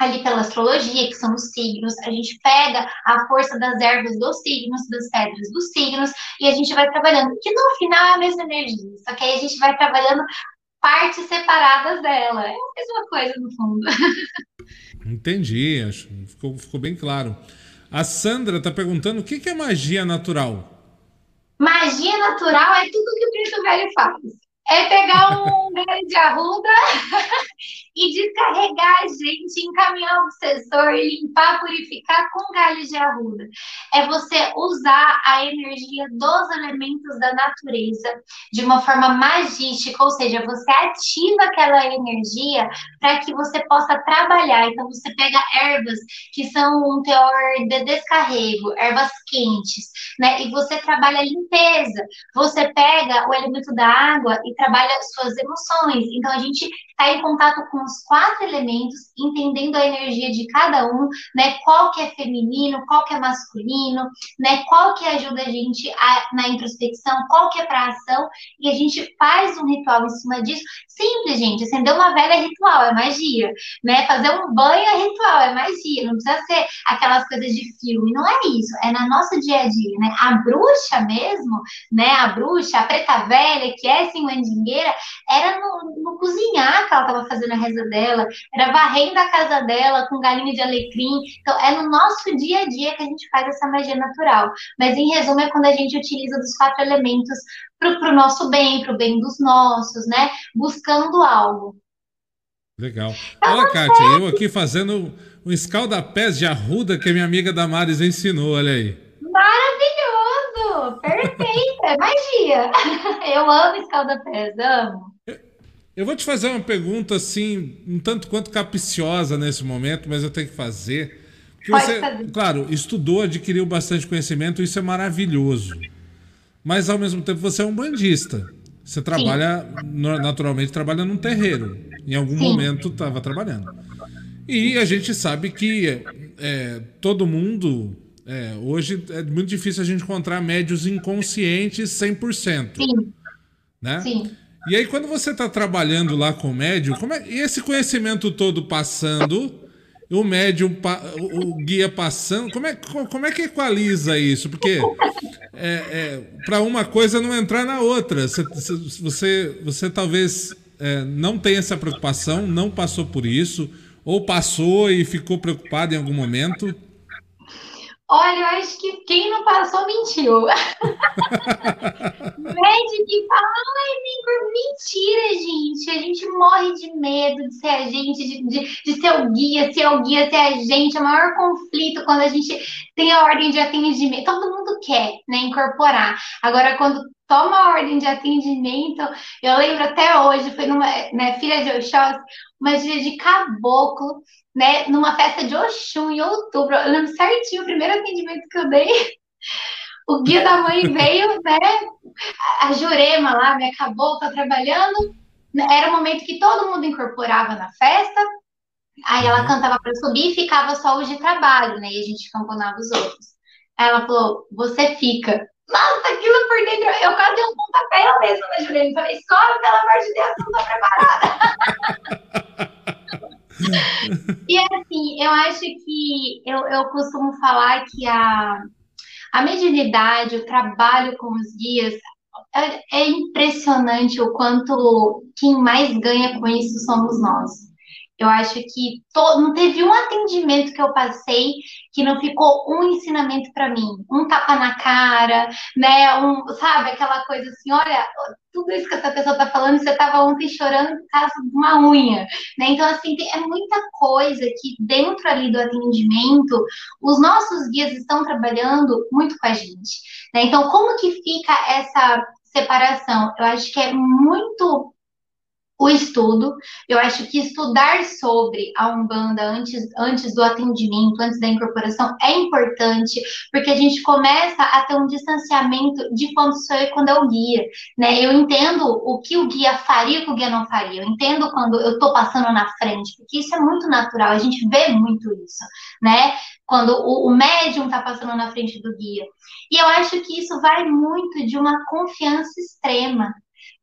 ali pela astrologia, que são os signos, a gente pega a força das ervas dos signos, das pedras dos signos, e a gente vai trabalhando, que no final é a mesma energia, só que aí a gente vai trabalhando partes separadas dela. É a mesma coisa, no fundo. Entendi, acho, ficou, ficou bem claro. A Sandra está perguntando o que, que é magia natural? Magia natural é tudo que o preto velho faz. É pegar um galho de arruda e descarregar a gente, encaminhar o obsessor, limpar, purificar com galhos de arruda. É você usar a energia dos elementos da natureza de uma forma magística, ou seja, você ativa aquela energia para que você possa trabalhar. Então, você pega ervas que são um teor de descarrego, ervas quentes, né? E você trabalha a limpeza. Você pega o elemento da água e trabalha suas emoções. Então, a gente está em contato com os quatro elementos, entendendo a energia de cada um, né? Qual que é feminino, qual que é masculino, né? Qual que ajuda a gente a, na introspecção, qual que é para ação, e a gente faz um ritual em cima disso. Simples, gente. Acender uma vela é ritual, é magia, né? Fazer um banho é ritual, é magia. Não precisa ser aquelas coisas de filme. Não é isso. É no nosso dia a dia, né? A bruxa mesmo, né? A bruxa, a preta velha, que é assim, mandingueira, era no, no cozinhar que ela estava fazendo a reza dela, era varrendo a casa dela com galinha de alecrim. Então, é no nosso dia a dia que a gente faz essa magia natural. Mas, em resumo, é quando a gente utiliza dos quatro elementos para o nosso bem, para o bem dos nossos, né? Buscando algo. Legal. Tá olha, Kátia, eu aqui fazendo um escalda-pés de arruda que a minha amiga Damares ensinou, olha aí. Maravilhoso! Perfeito! é magia! Eu amo escalda-pés, amo. Eu vou te fazer uma pergunta assim, um tanto quanto capiciosa nesse momento, mas eu tenho que fazer. Porque você, claro, estudou, adquiriu bastante conhecimento, isso é maravilhoso. mas ao mesmo tempo você é um bandista. Você trabalha, Sim. naturalmente, trabalha num terreiro. Em algum Sim. momento estava trabalhando. E a gente sabe que é, todo mundo. É, hoje é muito difícil a gente encontrar médios inconscientes 100%. Sim. Né? Sim. E aí, quando você está trabalhando lá com o médium, como é, e esse conhecimento todo passando, o médium, o, guia passando, como é, como é que equaliza isso? Porque é, é, para uma coisa não entrar na outra. Você, você, você talvez é, não tenha essa preocupação, não passou por isso, ou passou e ficou preocupado em algum momento. Olha, eu acho que quem não passou mentiu. Médico que fala, ai, mentira, gente. A gente morre de medo de ser a gente, de, de, de ser o guia, ser o guia, ser a gente. O maior conflito quando a gente tem a ordem de atendimento. Todo mundo quer, né, incorporar. Agora, quando toma a ordem de atendimento, eu lembro até hoje, foi numa né, filha de Oxóssi, uma dia de caboclo né, numa festa de Oxum em outubro. Eu lembro certinho o primeiro atendimento que eu dei. O guia da mãe veio, né? A Jurema lá, me acabou, tá trabalhando. Era o momento que todo mundo incorporava na festa. Aí ela uhum. cantava para subir e ficava só os de trabalho, né? E a gente camponava os outros. Aí ela falou: Você fica. Nossa, aquilo por dentro, eu quase dei um pontapé eu mesmo na Jurema. Falei: Sobe, pelo amor de Deus, não tô preparada. e assim, eu acho que eu, eu costumo falar que a, a mediunidade, o trabalho com os guias, é, é impressionante o quanto quem mais ganha com isso somos nós. Eu acho que to... não teve um atendimento que eu passei que não ficou um ensinamento para mim, um tapa na cara, né? Um, sabe, aquela coisa assim, olha, tudo isso que essa pessoa tá falando, você estava ontem chorando por causa de uma unha, né? Então, assim, é muita coisa que dentro ali do atendimento, os nossos guias estão trabalhando muito com a gente, né? Então, como que fica essa separação? Eu acho que é muito o estudo. Eu acho que estudar sobre a Umbanda antes, antes do atendimento, antes da incorporação, é importante, porque a gente começa a ter um distanciamento de quando sou eu e quando é o guia. Né? Eu entendo o que o guia faria e o que o guia não faria. Eu entendo quando eu estou passando na frente, porque isso é muito natural, a gente vê muito isso, né? Quando o, o médium está passando na frente do guia. E eu acho que isso vai muito de uma confiança extrema,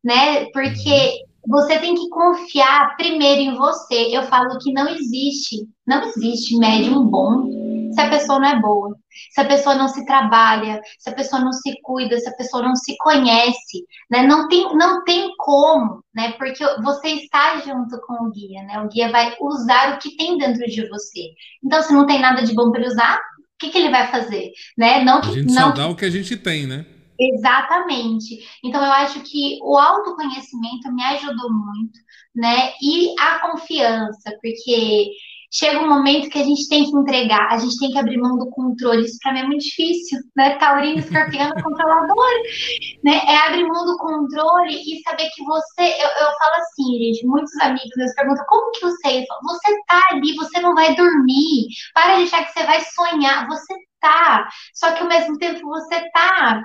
né? Porque você tem que confiar primeiro em você. Eu falo que não existe, não existe médium bom se a pessoa não é boa, se a pessoa não se trabalha, se a pessoa não se cuida, se a pessoa não se conhece, né? Não tem, não tem como, né? Porque você está junto com o guia, né? O guia vai usar o que tem dentro de você. Então, se não tem nada de bom para ele usar, o que, que ele vai fazer, né? Não a gente não só dá o que a gente tem, né? Exatamente. Então, eu acho que o autoconhecimento me ajudou muito, né? E a confiança, porque chega um momento que a gente tem que entregar, a gente tem que abrir mão do controle. Isso para mim é muito difícil, né? Taurino, escorpião, controlador, né? É abrir mão do controle e saber que você. Eu, eu falo assim, gente, muitos amigos me perguntam como que eu sei? você tá ali, você não vai dormir, para de achar que você vai sonhar, você tá. Só que ao mesmo tempo você tá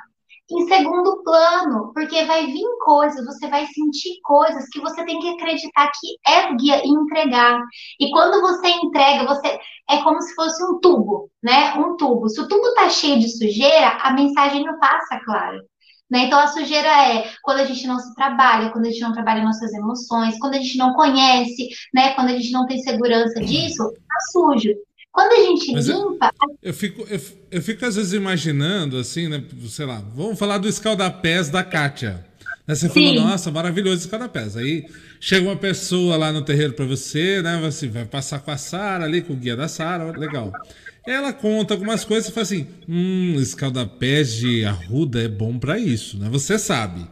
em segundo plano, porque vai vir coisas, você vai sentir coisas que você tem que acreditar que é guia e entregar. E quando você entrega, você é como se fosse um tubo, né? Um tubo. Se o tubo tá cheio de sujeira, a mensagem não passa clara. Né? Então, a sujeira é quando a gente não se trabalha, quando a gente não trabalha nossas emoções, quando a gente não conhece, né? quando a gente não tem segurança disso, tá sujo. Quando a gente Mas limpa. Eu, eu, fico, eu, eu, fico às vezes imaginando, assim, né? Sei lá, vamos falar do escaldapés da Kátia. Aí você Sim. falou, nossa, maravilhoso escaldapés. Aí chega uma pessoa lá no terreiro para você, né? Você vai passar com a Sara ali, com o guia da Sara, legal. Ela conta algumas coisas e fala assim: hum, escaldapés de arruda é bom para isso, né? Você sabe.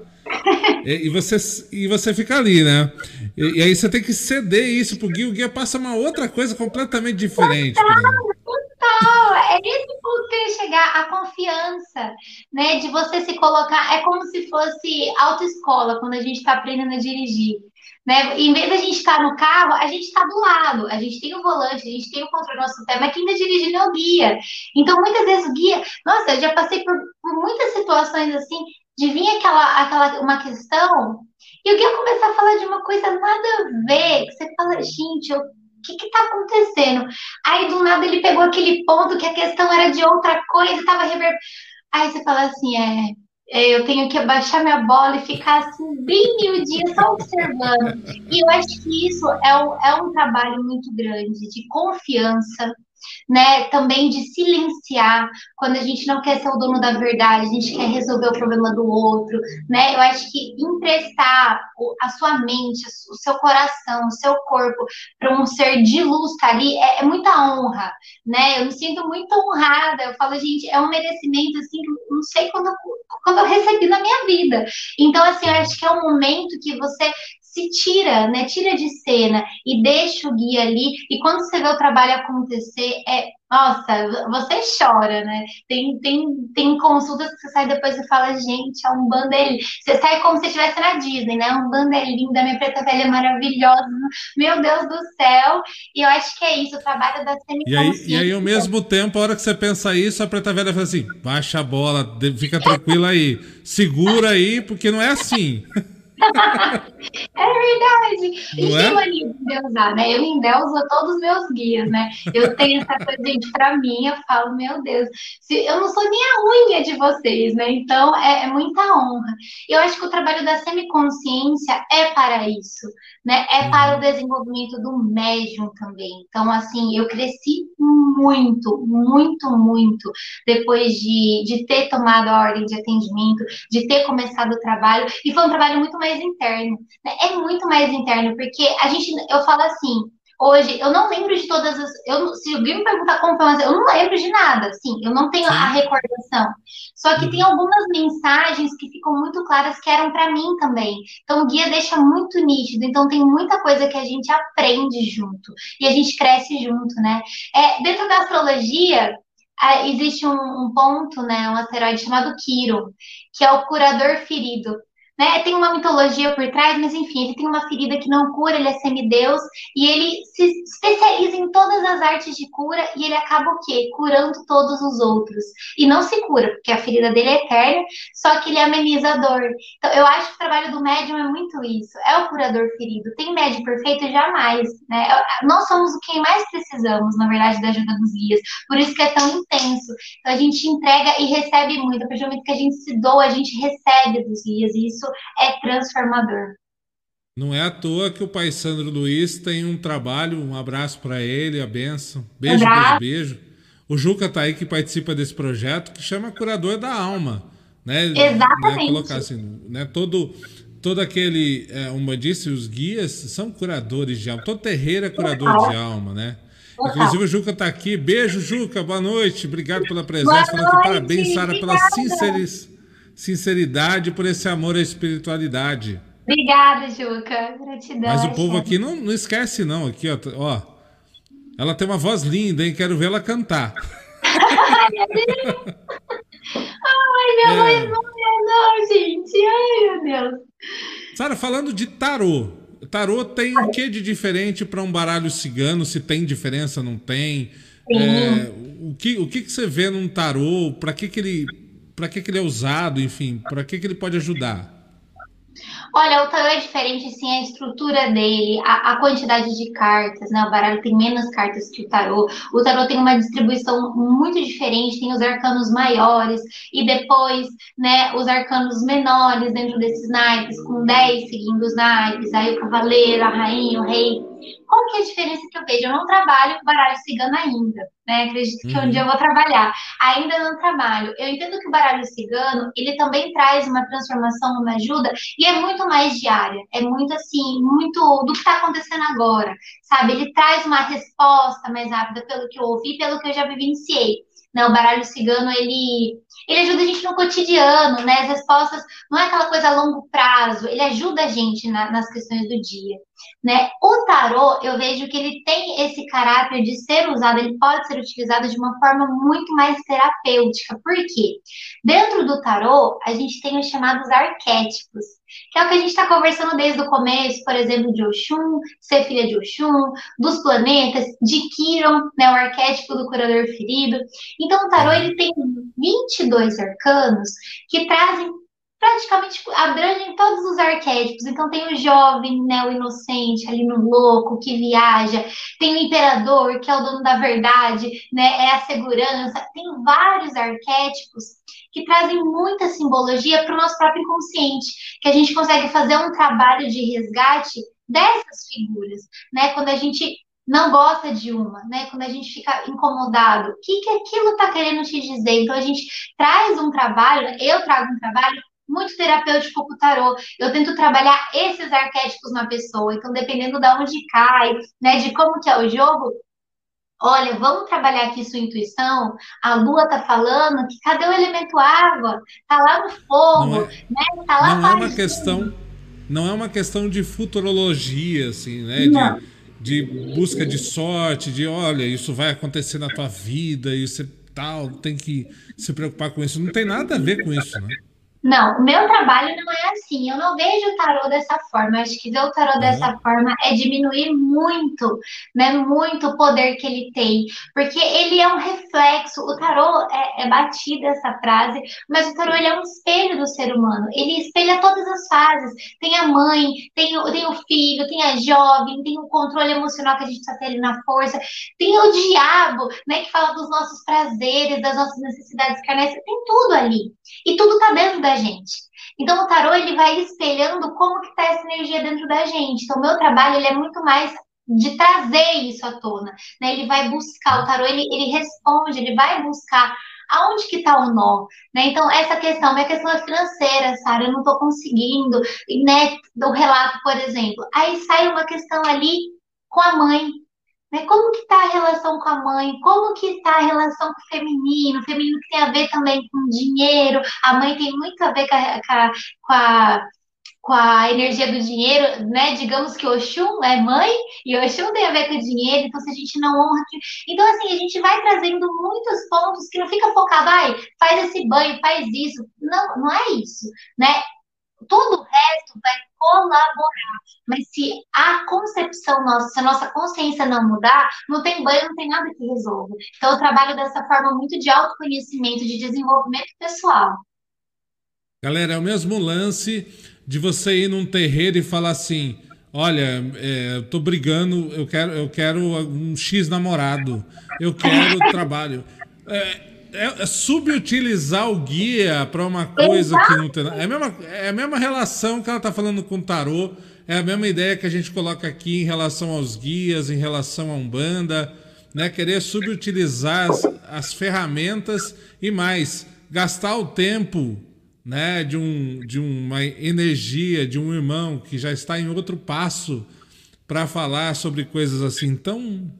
E, e, você, e você fica ali, né? E, e, aí você tem que ceder isso pro guia, o guia passa uma outra coisa completamente diferente. Total. É esse ponto que ia chegar, a confiança, né? De você se colocar, é como se fosse autoescola, quando a gente está aprendendo a dirigir. Né? Em vez da gente estar tá no carro, a gente está do lado, a gente tem o volante, a gente tem o controle do nosso pé, mas quem está dirigindo é o guia. Então, muitas vezes o guia, nossa, eu já passei por, por muitas situações assim, de vir aquela, aquela uma questão e o Guia começar a falar de uma coisa nada a ver, você fala, gente, o que que tá acontecendo? Aí do nada ele pegou aquele ponto que a questão era de outra coisa, estava rever... Aí você fala assim, é, é, eu tenho que abaixar minha bola e ficar assim, bem dia só observando. E eu acho que isso é um, é um trabalho muito grande de confiança, né? Também de silenciar quando a gente não quer ser o dono da verdade, a gente quer resolver o problema do outro, né? Eu acho que emprestar a sua mente, o seu coração, o seu corpo para um ser de luz tá ali é, é, muita honra, né? Eu me sinto muito honrada. Eu falo, gente, é um merecimento assim, não sei quando, quando eu recebi na minha vida. Então, assim, eu acho que é um momento que você se tira, né? Tira de cena e deixa o guia ali. E quando você vê o trabalho acontecer, é nossa, você chora, né? Tem, tem, tem consultas que você sai depois e fala, gente, é um bandelinho. Você sai como se estivesse na Disney, né? Um bandelinho da minha preta velha maravilhosa. Meu Deus do céu. E eu acho que é isso, o trabalho da semi e aí, e aí, ao mesmo tempo, a hora que você pensa isso, a preta velha fala assim: baixa a bola, fica tranquila aí, segura aí, porque não é assim. é verdade. Não e é? mania de endeusar, né? Eu endeuso todos os meus guias, né? Eu tenho essa coisa, gente, pra mim, eu falo, meu Deus, se, eu não sou nem a unha de vocês, né? Então, é, é muita honra. Eu acho que o trabalho da semiconsciência é para isso, né? É para o uhum. desenvolvimento do médium também. Então, assim, eu cresci muito, muito, muito depois de, de ter tomado a ordem de atendimento, de ter começado o trabalho, e foi um trabalho muito mais interno. Né? É muito mais interno, porque a gente, eu falo assim, hoje, eu não lembro de todas as. Eu, se alguém me perguntar como foi, eu não lembro de nada, sim, eu não tenho Sim. a recordação. Só que uhum. tem algumas mensagens que ficam muito claras que eram para mim também. Então o guia deixa muito nítido, então tem muita coisa que a gente aprende junto e a gente cresce junto, né? É, dentro da astrologia, existe um, um ponto, né, um asteroide chamado Quiro, que é o curador ferido. Né? Tem uma mitologia por trás, mas enfim, ele tem uma ferida que não cura, ele é semideus e ele se especializa em todas as artes de cura e ele acaba o quê? Curando todos os outros. E não se cura, porque a ferida dele é eterna, só que ele ameniza a dor. Então, eu acho que o trabalho do médium é muito isso. É o curador ferido. Tem médium perfeito? Jamais. Né? Nós somos o quem mais precisamos, na verdade, da ajuda dos guias. Por isso que é tão intenso. Então, a gente entrega e recebe muito. A partir do momento que a gente se doa, a gente recebe dos guias. E isso é transformador. Não é à toa que o pai Sandro Luiz tem um trabalho, um abraço para ele, a benção. Beijo, beijo, beijo. O Juca tá aí que participa desse projeto que chama Curador da Alma, né? Exatamente. Né? Colocar assim, né? Todo todo aquele, é, uma disse, os guias são curadores de alma. Todo terreiro é curador de alma, né? Inclusive o Juca está aqui. Beijo, Juca. Boa noite. Obrigado pela presença. Falando que parabéns, Sara, pela sinceridade sinceridade, por esse amor à espiritualidade. Obrigada, Juca. Gratidão. Mas o povo aqui não, não esquece, não. Aqui, ó, ó. Ela tem uma voz linda, hein? Quero ver ela cantar. Ai, meu Deus. Ai, minha é... voz é, não, gente. Ai, meu Deus. Sara, falando de tarô. Tarô tem o que de diferente para um baralho cigano? Se tem diferença, não tem? É, o, que, o que, que você vê num tarô? Para que, que ele para que, que ele é usado, enfim, para que, que ele pode ajudar? Olha, o tarô é diferente, sim, a estrutura dele, a, a, quantidade de cartas, né? O baralho tem menos cartas que o tarô. O tarô tem uma distribuição muito diferente, tem os arcanos maiores e depois, né, os arcanos menores dentro desses naipes, com 10 seguindo os naipes, aí o cavaleiro, a rainha, o rei. Qual que é a diferença que eu vejo? Eu não trabalho com baralho cigano ainda, né? Acredito que uhum. um dia eu vou trabalhar. Ainda não trabalho. Eu entendo que o baralho cigano, ele também traz uma transformação, uma ajuda, e é muito mais diária. É muito assim, muito do que está acontecendo agora, sabe? Ele traz uma resposta mais rápida pelo que eu ouvi, pelo que eu já vivenciei. Né? O baralho cigano, ele ele ajuda a gente no cotidiano, né? As respostas não é aquela coisa a longo prazo, ele ajuda a gente na, nas questões do dia, né? O tarô, eu vejo que ele tem esse caráter de ser usado, ele pode ser utilizado de uma forma muito mais terapêutica. Por quê? Dentro do tarô, a gente tem os chamados arquétipos, que é o que a gente está conversando desde o começo, por exemplo, de Oxum, ser filha de Oxum, dos planetas, de Kiron, né, o arquétipo do curador ferido. Então, o tarô ele tem 22 arcanos que trazem praticamente abrangem todos os arquétipos. Então tem o jovem, né, o inocente, ali no louco, que viaja, tem o imperador, que é o dono da verdade, né, é a segurança. Tem vários arquétipos que trazem muita simbologia para o nosso próprio inconsciente, que a gente consegue fazer um trabalho de resgate dessas figuras, né? Quando a gente não gosta de uma, né? Quando a gente fica incomodado, o que, que aquilo está querendo te dizer? Então a gente traz um trabalho, eu trago um trabalho muito terapêutico com o tarô. Eu tento trabalhar esses arquétipos na pessoa. Então, dependendo de onde cai, né, de como que é o jogo, olha, vamos trabalhar aqui sua intuição. A lua tá falando que cadê o elemento água? Tá lá no fogo, é, né? Tá lá Não é uma questão, não é uma questão de futurologia assim, né? De, de busca de sorte, de olha, isso vai acontecer na tua vida, e você tal, tem que se preocupar com isso. Não tem nada a ver com isso, né? Não, o meu trabalho não é assim. Eu não vejo o tarô dessa forma. Eu acho que ver o tarô uhum. dessa forma é diminuir muito, né? Muito o poder que ele tem. Porque ele é um reflexo. O tarô é, é batida essa frase, mas o tarô ele é um espelho do ser humano. Ele espelha todas as fases. Tem a mãe, tem o, tem o filho, tem a jovem, tem o controle emocional que a gente está tendo na força, tem o diabo, né? Que fala dos nossos prazeres, das nossas necessidades carnais. Tem tudo ali. E tudo está dentro da gente. Então, o tarô, ele vai espelhando como que está essa energia dentro da gente. Então, meu trabalho, ele é muito mais de trazer isso à tona, né? Ele vai buscar, o tarô, ele, ele responde, ele vai buscar aonde que está o nó, né? Então, essa questão, minha questão é financeira, Sara, eu não estou conseguindo, né? Do relato, por exemplo. Aí sai uma questão ali com a mãe, né? Como que está a relação com a mãe? Como que está a relação com o feminino? O feminino que tem a ver também com dinheiro. A mãe tem muito a ver com a, com a, com a energia do dinheiro, né? Digamos que Oxum é mãe e Oxum tem a ver com o dinheiro, então se a gente não honra. Então, assim, a gente vai trazendo muitos pontos que não fica focado, ai, faz esse banho, faz isso. Não, não é isso, né? Todo o resto vai colaborar. Mas se a concepção nossa, se a nossa consciência não mudar, não tem banho, não tem nada que resolva. Então, eu trabalho dessa forma muito de autoconhecimento, de desenvolvimento pessoal. Galera, é o mesmo lance de você ir num terreiro e falar assim: olha, é, eu tô brigando, eu quero, eu quero um X namorado, eu quero trabalho. É, é, é subutilizar o guia para uma coisa Exato. que não tem. É a, mesma, é a mesma relação que ela está falando com o tarô, é a mesma ideia que a gente coloca aqui em relação aos guias, em relação à Umbanda, né? Querer subutilizar as, as ferramentas e mais, gastar o tempo né, de, um, de uma energia de um irmão que já está em outro passo para falar sobre coisas assim tão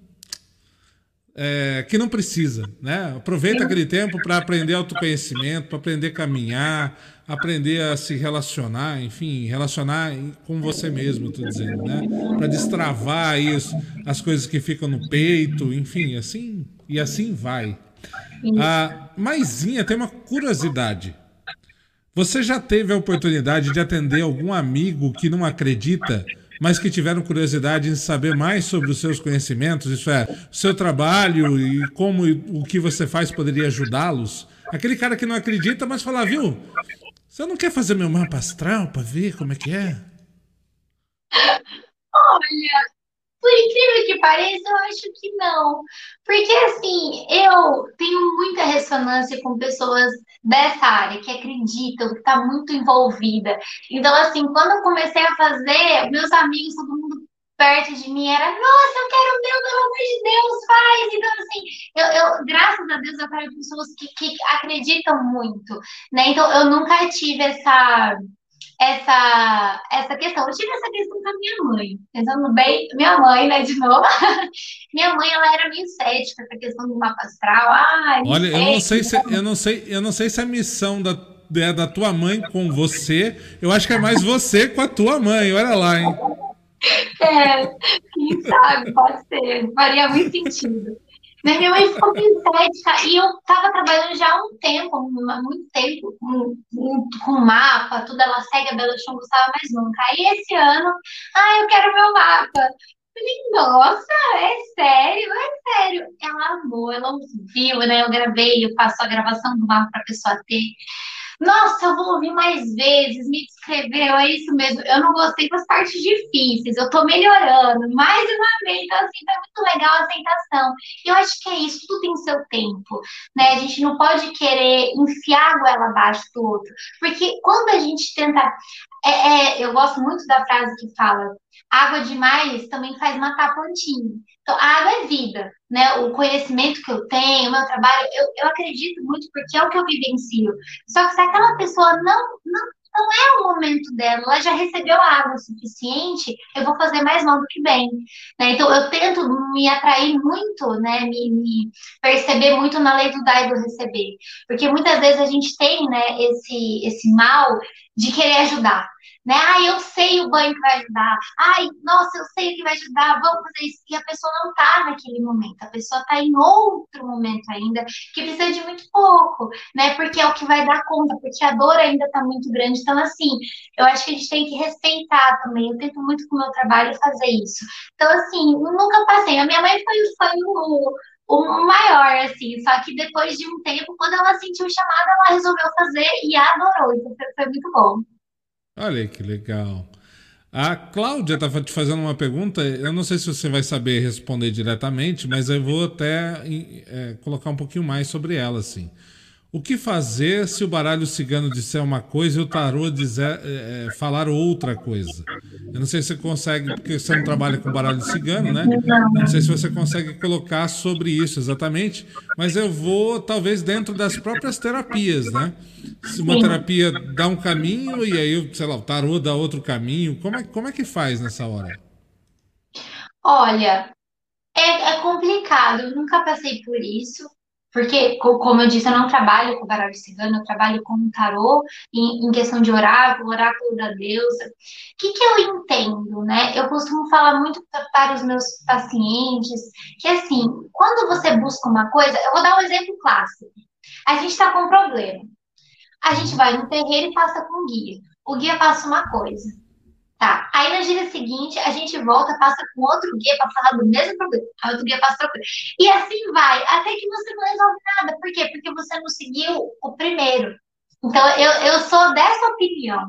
é, que não precisa, né? Aproveita aquele tempo para aprender autoconhecimento, para aprender a caminhar, aprender a se relacionar, enfim, relacionar com você mesmo, estou dizendo, né? Para destravar isso, as coisas que ficam no peito, enfim, assim e assim vai. A Maisinha tem uma curiosidade. Você já teve a oportunidade de atender algum amigo que não acredita mas que tiveram curiosidade em saber mais sobre os seus conhecimentos, isso é, o seu trabalho e como o que você faz poderia ajudá-los. Aquele cara que não acredita, mas fala, viu? Você não quer fazer meu mapa astral para ver como é que é? Olha, por incrível que pareça, eu acho que não. Porque, assim, eu tenho muita ressonância com pessoas dessa área que acreditam, que está muito envolvida. Então, assim, quando eu comecei a fazer, meus amigos, todo mundo perto de mim era, nossa, eu quero ver, pelo amor de Deus, faz. Então, assim, eu, eu graças a Deus, eu quero pessoas que, que acreditam muito, né? Então, eu nunca tive essa essa, essa questão. Eu tive essa questão com a minha mãe, pensando bem, minha mãe, né, de novo. minha mãe, ela era meio cética essa questão do mapa astral. Ah, Olha, eu não sei se eu não sei, eu não sei se a missão da é da tua mãe com você, eu acho que é mais você com a tua mãe, olha lá, hein? É, quem sabe, pode ser, faria muito sentido. Minha mãe ficou cética e eu estava trabalhando já há um tempo, há muito tempo, com, com mapa, tudo. Ela segue a Bela não gostava mais nunca. Aí esse ano, ah, eu quero meu mapa. Falei, nossa, é sério, é sério. Ela amou, ela viu, né? Eu gravei, eu faço a gravação do mapa para a pessoa ter. Nossa, eu vou ouvir mais vezes, me descreveu, é isso mesmo. Eu não gostei das partes difíceis, eu tô melhorando, mais uma vez, então, assim, tá muito legal a aceitação. Eu acho que é isso, tudo tem seu tempo, né? A gente não pode querer enfiar a goela abaixo do outro, porque quando a gente tenta. É, é, eu gosto muito da frase que fala: água demais também faz matar plantinha. Então, a água é vida, né? O conhecimento que eu tenho, o meu trabalho, eu, eu acredito muito porque é o que eu vivencio. Só que se aquela pessoa não, não, não é o momento dela, ela já recebeu água suficiente, eu vou fazer mais mal do que bem. Né? Então, eu tento me atrair muito, né? Me, me, perceber muito na lei do dar e do receber. Porque muitas vezes a gente tem né, esse, esse mal de querer ajudar né? Ah, eu sei o banho que vai ajudar. Ai, nossa, eu sei o que vai ajudar. Vamos fazer isso. E a pessoa não está naquele momento. A pessoa está em outro momento ainda, que precisa de muito pouco, né? Porque é o que vai dar conta, porque a dor ainda está muito grande. Então, assim, eu acho que a gente tem que respeitar também. Eu tento muito com o meu trabalho fazer isso. Então, assim, nunca passei. A minha mãe foi, o, o maior, assim, só que depois de um tempo, quando ela sentiu o chamado, ela resolveu fazer e adorou, então foi muito bom. Olha que legal. A Cláudia estava te fazendo uma pergunta. Eu não sei se você vai saber responder diretamente, mas eu vou até é, colocar um pouquinho mais sobre ela, assim. O que fazer se o baralho cigano disser uma coisa e o tarô dizer, é, é, falar outra coisa? Eu não sei se você consegue, porque você não trabalha com baralho cigano, né? Eu não sei se você consegue colocar sobre isso exatamente, mas eu vou, talvez, dentro das próprias terapias, né? Se uma terapia dá um caminho e aí, sei lá, o tarô dá outro caminho, como é, como é que faz nessa hora? Olha, é, é complicado, eu nunca passei por isso. Porque, como eu disse, eu não trabalho com baralho cigano, eu trabalho com tarô em, em questão de oráculo, oráculo da deusa. O que, que eu entendo, né? Eu costumo falar muito para os meus pacientes que, assim, quando você busca uma coisa, eu vou dar um exemplo clássico. A gente está com um problema. A gente vai no terreiro e passa com o guia. O guia passa uma coisa. Tá. Aí na gira seguinte, a gente volta, passa com outro guia para falar do mesmo problema. Aí outro guia passa coisa. E assim vai, até que você não resolve nada. Por quê? Porque você não seguiu o primeiro. Então, eu, eu sou dessa opinião,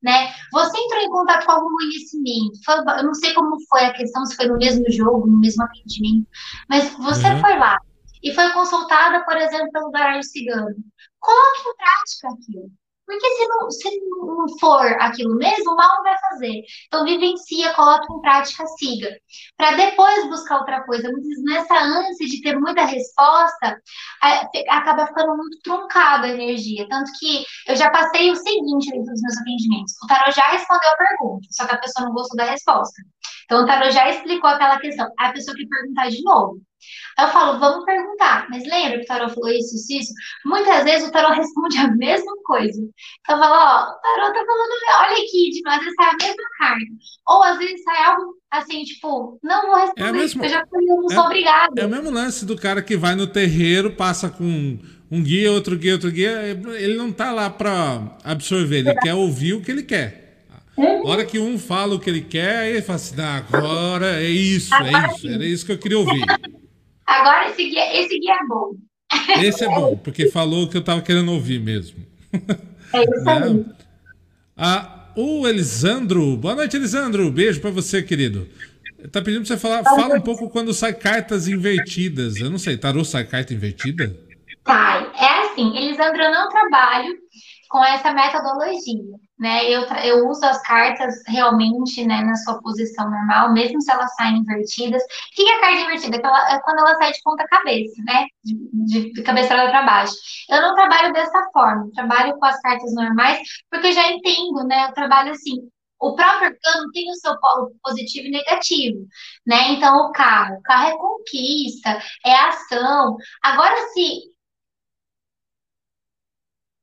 né? Você entrou em contato com algum conhecimento, foi, eu não sei como foi a questão, se foi no mesmo jogo, no mesmo atendimento, mas você uhum. foi lá e foi consultada, por exemplo, pelo baralho cigano. Coloque em prática aquilo. Porque se não, se não for aquilo mesmo, mal vai fazer. Então, vivencia, coloque em prática, siga. Para depois buscar outra coisa. Muitas nessa ânsia de ter muita resposta, acaba ficando muito truncada a energia. Tanto que eu já passei o seguinte dentro dos meus atendimentos. O tarot já respondeu a pergunta, só que a pessoa não gostou da resposta. Então, o tarot já explicou aquela questão. A pessoa quer perguntar de novo. Aí eu falo, vamos perguntar, mas lembra que o tarot falou isso, isso, isso? Muitas vezes o tarot responde a mesma coisa. Então eu falo, ó, o tarot tá falando, olha aqui, tipo, às vezes sai a mesma carta. Ou às vezes sai algo assim, tipo, não vou responder, é mesmo, eu já fui, eu não é, sou obrigada. É o mesmo lance do cara que vai no terreiro, passa com um guia, outro guia, outro guia, ele não tá lá para absorver, ele quer ouvir o que ele quer. A hora que um fala o que ele quer, ele fala assim, agora é isso, é isso, era isso que eu queria ouvir. Agora esse guia, esse guia é bom. Esse é bom, porque falou o que eu estava querendo ouvir mesmo. É isso né? aí. Ah, o Elisandro, boa noite, Elisandro. Beijo para você, querido. Tá pedindo pra você falar, fala um pouco quando sai cartas invertidas. Eu não sei, tarô sai carta invertida? Sai. É assim, Elisandro, eu não trabalho com essa metodologia né? Eu, eu uso as cartas realmente né, na sua posição normal, mesmo se elas saem invertidas. O que é a carta invertida? É, é quando ela sai de ponta cabeça, né? De, de cabeça para baixo. Eu não trabalho dessa forma, eu trabalho com as cartas normais, porque eu já entendo, né? Eu trabalho assim. O próprio arcano tem o seu polo positivo e negativo, né? Então, o carro, o carro é conquista, é ação. Agora, se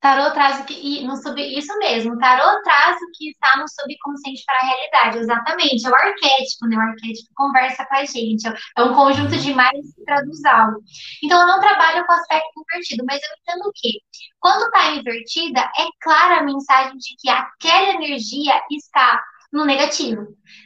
Tarô traz o que. No sub, isso mesmo, tarô traz o que está no subconsciente para a realidade, exatamente. É o arquétipo, né? O arquétipo conversa com a gente. É um conjunto de imagens que traduz algo. Então, eu não trabalho com aspecto invertido, mas eu entendo que quando está invertida, é clara a mensagem de que aquela energia está no negativo.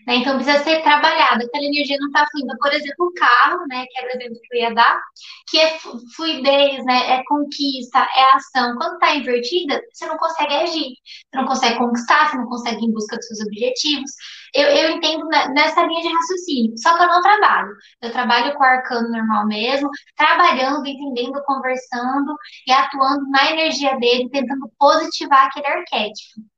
Né? Então precisa ser trabalhado, aquela energia não está fluindo. Por exemplo, o carro, né, que era o exemplo que eu ia dar, que é fluidez, né, é conquista, é ação. Quando está invertida, você não consegue agir, você não consegue conquistar, você não consegue ir em busca dos seus objetivos. Eu, eu entendo nessa linha de raciocínio, só que eu não trabalho. Eu trabalho com o arcano normal mesmo, trabalhando, entendendo, conversando e atuando na energia dele, tentando positivar aquele arquétipo.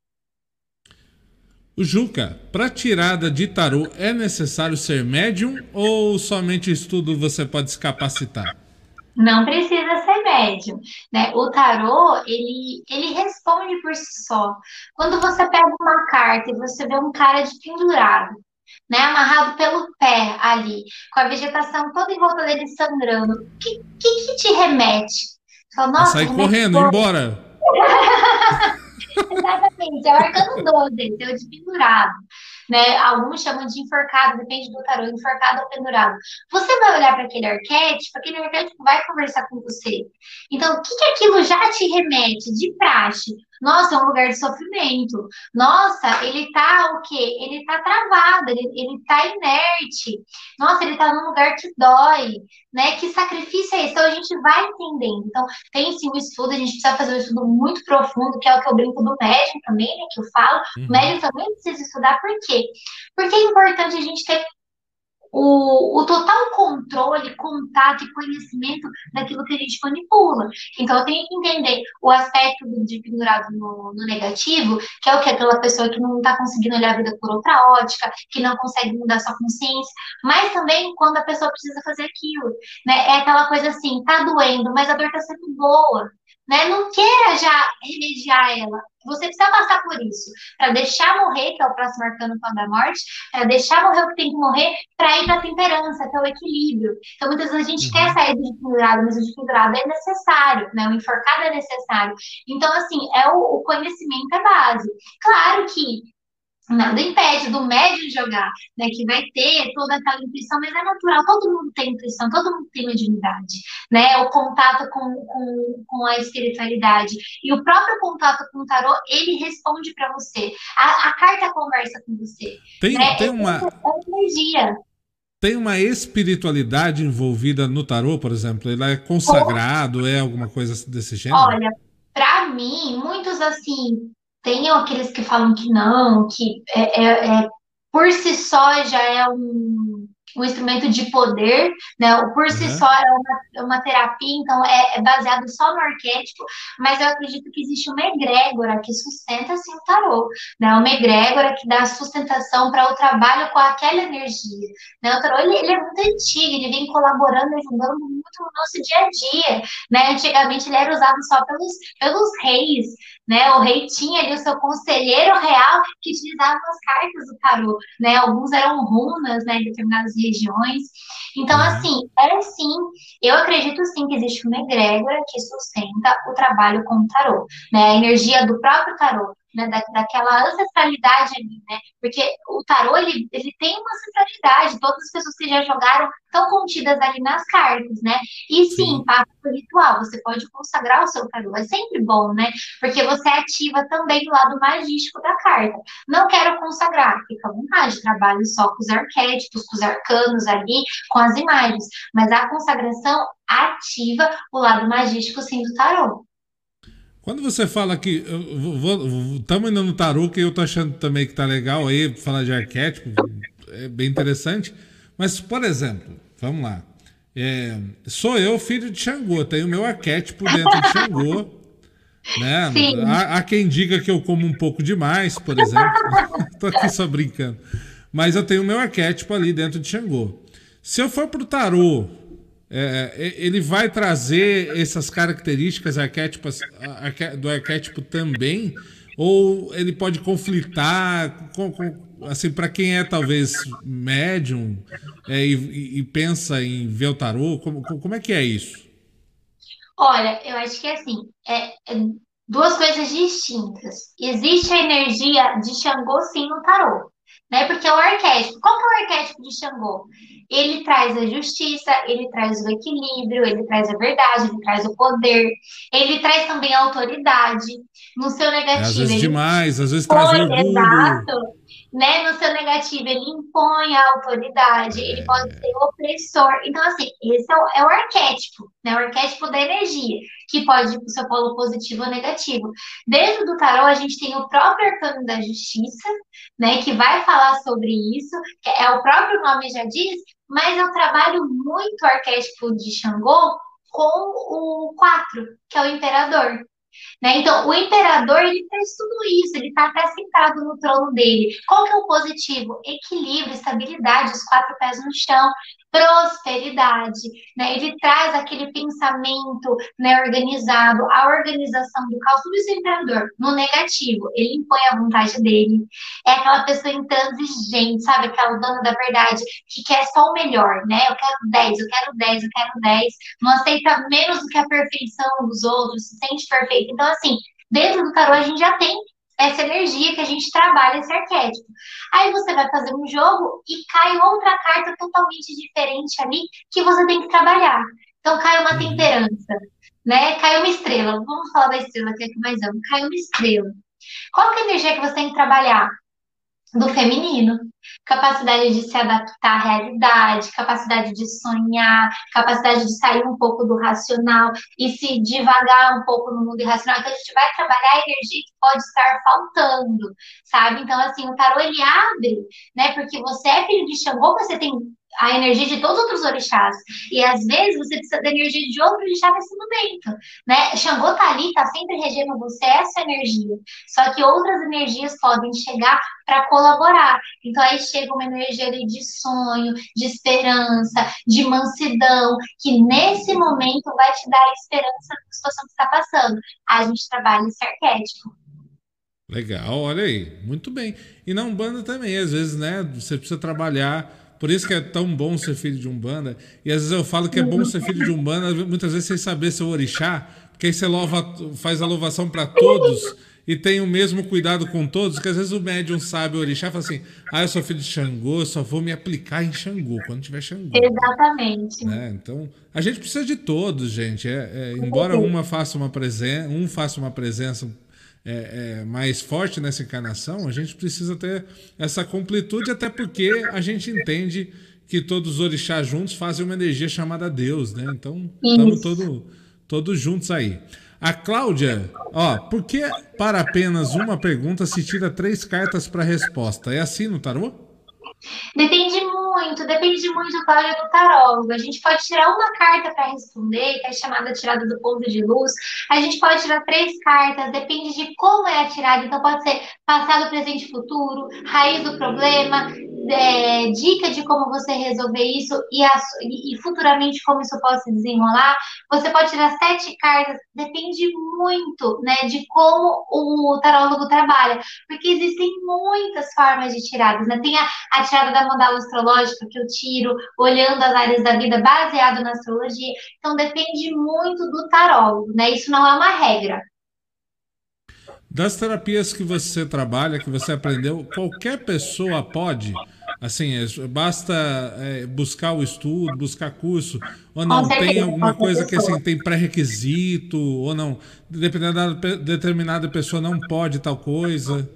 O Juca, para tirada de tarô é necessário ser médium ou somente estudo você pode se capacitar? Não precisa ser médium, né? O tarô, ele, ele responde por si só. Quando você pega uma carta e você vê um cara de pendurado, né, amarrado pelo pé ali, com a vegetação toda em volta dele sangrando, o que, que, que te remete? Você fala, Nossa, Sai correndo, embora. Exatamente, é o arcano 12, é o de pendurado. Né? Alguns chamam de enforcado, depende do tarô, enforcado ou pendurado. Você vai olhar para aquele arquétipo, aquele arquétipo vai conversar com você. Então, o que, que aquilo já te remete de praxe? Nossa, é um lugar de sofrimento. Nossa, ele tá o quê? Ele tá travado, ele, ele tá inerte. Nossa, ele tá num lugar que dói, né? Que sacrifício é esse? Então a gente vai entendendo. Então, tem sim um estudo, a gente precisa fazer um estudo muito profundo, que é o que eu brinco do médium também, né? Que eu falo. Uhum. O médium também precisa estudar, por quê? Porque é importante a gente ter o, o total controle, contato e conhecimento daquilo que a gente manipula. Então, eu tenho que entender o aspecto de pendurado no, no negativo, que é o que aquela pessoa que não está conseguindo olhar a vida por outra ótica, que não consegue mudar sua consciência, mas também quando a pessoa precisa fazer aquilo, né? É aquela coisa assim, tá doendo, mas a dor tá sendo boa, né? Não queira já remediar ela. Você precisa passar por isso, para deixar morrer, que é o próximo arcano quando da morte, para deixar morrer o que tem que morrer, para ir para a temperança, que é o equilíbrio. Então, muitas vezes a gente uhum. quer sair do pendurado, mas o pendurado é necessário, né? O enforcado é necessário. Então, assim, é o, o conhecimento é base. Claro que Nada impede do médium jogar, né? Que vai ter toda aquela intuição, mas é natural, todo mundo tem intuição, todo mundo tem mediunidade, né? O contato com, com, com a espiritualidade. E o próprio contato com o tarô, ele responde para você. A, a, carta conversa com você. Tem, né? tem uma. É energia. Tem uma espiritualidade envolvida no tarô, por exemplo? Ele é consagrado, é alguma coisa desse gênero? Olha, para mim, muitos assim tem aqueles que falam que não, que é, é, é por si só já é um, um instrumento de poder, né? O por si uhum. só é uma, é uma terapia, então é, é, baseado só no arquétipo, mas eu acredito que existe uma egrégora que sustenta assim o tarô, né? Uma egrégora que dá sustentação para o trabalho com aquela energia, né? O tarô ele, ele, é muito antigo, ele vem colaborando, ajudando muito no nosso dia a dia, né? Antigamente ele era usado só pelos, pelos reis, né? O rei tinha ali o seu conselheiro real que utilizava as cartas do tarô, né? Alguns eram runas, né, em determinadas regiões. Então, uhum. assim, é sim, eu acredito sim que existe uma egrégora que sustenta o trabalho com o tarô, né? A energia do próprio tarô né, da, daquela ancestralidade ali, né? Porque o tarô, ele, ele tem uma ancestralidade, todas as pessoas que já jogaram estão contidas ali nas cartas, né? E sim, sim. passa por ritual, você pode consagrar o seu tarô, é sempre bom, né? Porque você ativa também o lado magístico da carta. Não quero consagrar, fica à vontade, trabalho só com os arquétipos, com os arcanos ali, com as imagens, mas a consagração ativa o lado magístico, sim, do tarô. Quando você fala que. Estamos indo no tarô, que eu tô achando também que tá legal aí, falar de arquétipo, é bem interessante. Mas, por exemplo, vamos lá. É, sou eu, filho de Xangô, tenho o meu arquétipo dentro de Xangô. Né? Há, há, quem diga que eu como um pouco demais, por exemplo. Estou aqui só brincando. Mas eu tenho o meu arquétipo ali dentro de Xangô. Se eu for pro tarô é, é, ele vai trazer essas características arquétipas, do arquétipo também, ou ele pode conflitar com, com assim para quem é talvez médium é, e, e, pensa em ver o tarô, como, como é que é isso? Olha, eu acho que é assim, é, é duas coisas distintas. Existe a energia de Xangô sim no tarô, né? Porque é o arquétipo. Qual que é o arquétipo de Xangô? Ele traz a justiça, ele traz o equilíbrio, ele traz a verdade, ele traz o poder, ele traz também a autoridade. No seu negativo. É, às vezes demais, às vezes traz orgulho. Exato. né, no seu negativo, ele impõe a autoridade, ele pode ser opressor. Então, assim, esse é o, é o arquétipo, né? O arquétipo da energia, que pode ir para o seu polo positivo ou negativo. Dentro do tarô, a gente tem o próprio arcano da justiça, né? Que vai falar sobre isso, é o próprio nome já diz, mas eu trabalho muito o arquétipo de Xangô com o 4, que é o imperador. Né? Então, o imperador, ele fez tudo isso, ele está até sentado no trono dele. Qual que é o positivo? Equilíbrio, estabilidade, os quatro pés no chão, prosperidade, né? Ele traz aquele pensamento né, organizado, a organização do caos, tudo isso no negativo, ele impõe a vontade dele, é aquela pessoa intransigente, sabe? Aquela dona da verdade, que quer só o melhor, né? Eu quero 10, eu quero 10, eu quero 10, não aceita menos do que a perfeição dos outros, se sente perfeito. Então, assim, dentro do tarô a gente já tem essa energia que a gente trabalha, esse arquétipo. Aí você vai fazer um jogo e cai outra carta totalmente diferente ali que você tem que trabalhar. Então cai uma uhum. temperança, né? Cai uma estrela. Vamos falar da estrela que é que mais amo. Cai uma estrela. Qual que é a energia que você tem que trabalhar? Do feminino capacidade de se adaptar à realidade, capacidade de sonhar, capacidade de sair um pouco do racional e se devagar um pouco no mundo irracional. Então, a gente vai trabalhar a energia que pode estar faltando, sabe? Então, assim, o tarô, ele abre, né? Porque você é filho de Xangô, você tem a energia de todos os outros orixás. E às vezes você precisa da energia de outro orixá nesse momento, né? Xangô tá ali, tá sempre regendo você essa energia. Só que outras energias podem chegar para colaborar. Então aí chega uma energia de sonho, de esperança, de mansidão, que nesse momento vai te dar esperança da situação que está passando. A gente trabalha esse arquétipo. Legal, olha aí, muito bem. E na Umbanda também, às vezes, né? Você precisa trabalhar por isso que é tão bom ser filho de Umbanda. E às vezes eu falo que é bom ser filho de Umbanda, muitas vezes sem saber seu orixá, porque aí você faz a louvação para todos e tem o mesmo cuidado com todos, que às vezes o médium sabe o orixá e fala assim: ah, eu sou filho de Xangô, só vou me aplicar em Xangô, quando tiver Xangô. Exatamente. Né? Então, a gente precisa de todos, gente. É, é, embora uma faça uma presença, um faça uma presença é, é, mais forte nessa encarnação, a gente precisa ter essa completude, até porque a gente entende que todos os orixás juntos fazem uma energia chamada Deus, né? Então, estamos todos todos juntos aí. A Cláudia, ó, por que para apenas uma pergunta se tira três cartas para resposta? É assim no tarô? Depende muito, depende muito do tamanho do tarólogo. A gente pode tirar uma carta para responder, que é chamada tirada do ponto de luz. A gente pode tirar três cartas, depende de como é a tirada. Então, pode ser passado, presente e futuro, raiz do problema, é, dica de como você resolver isso e, a, e, futuramente como isso pode se desenrolar. Você pode tirar sete cartas, depende muito né, de como o tarólogo trabalha, porque existem muitas formas de tiradas. Né? Tem a, a tirada da mandala astrológica que eu tiro olhando as áreas da vida baseado na astrologia. Então depende muito do tarólogo, né? Isso não é uma regra. Das terapias que você trabalha, que você aprendeu, qualquer pessoa pode Assim, é, basta é, buscar o estudo, buscar curso, ou não? Tem alguma coisa que assim, tem pré-requisito, ou não? Determinada, determinada pessoa não pode tal coisa?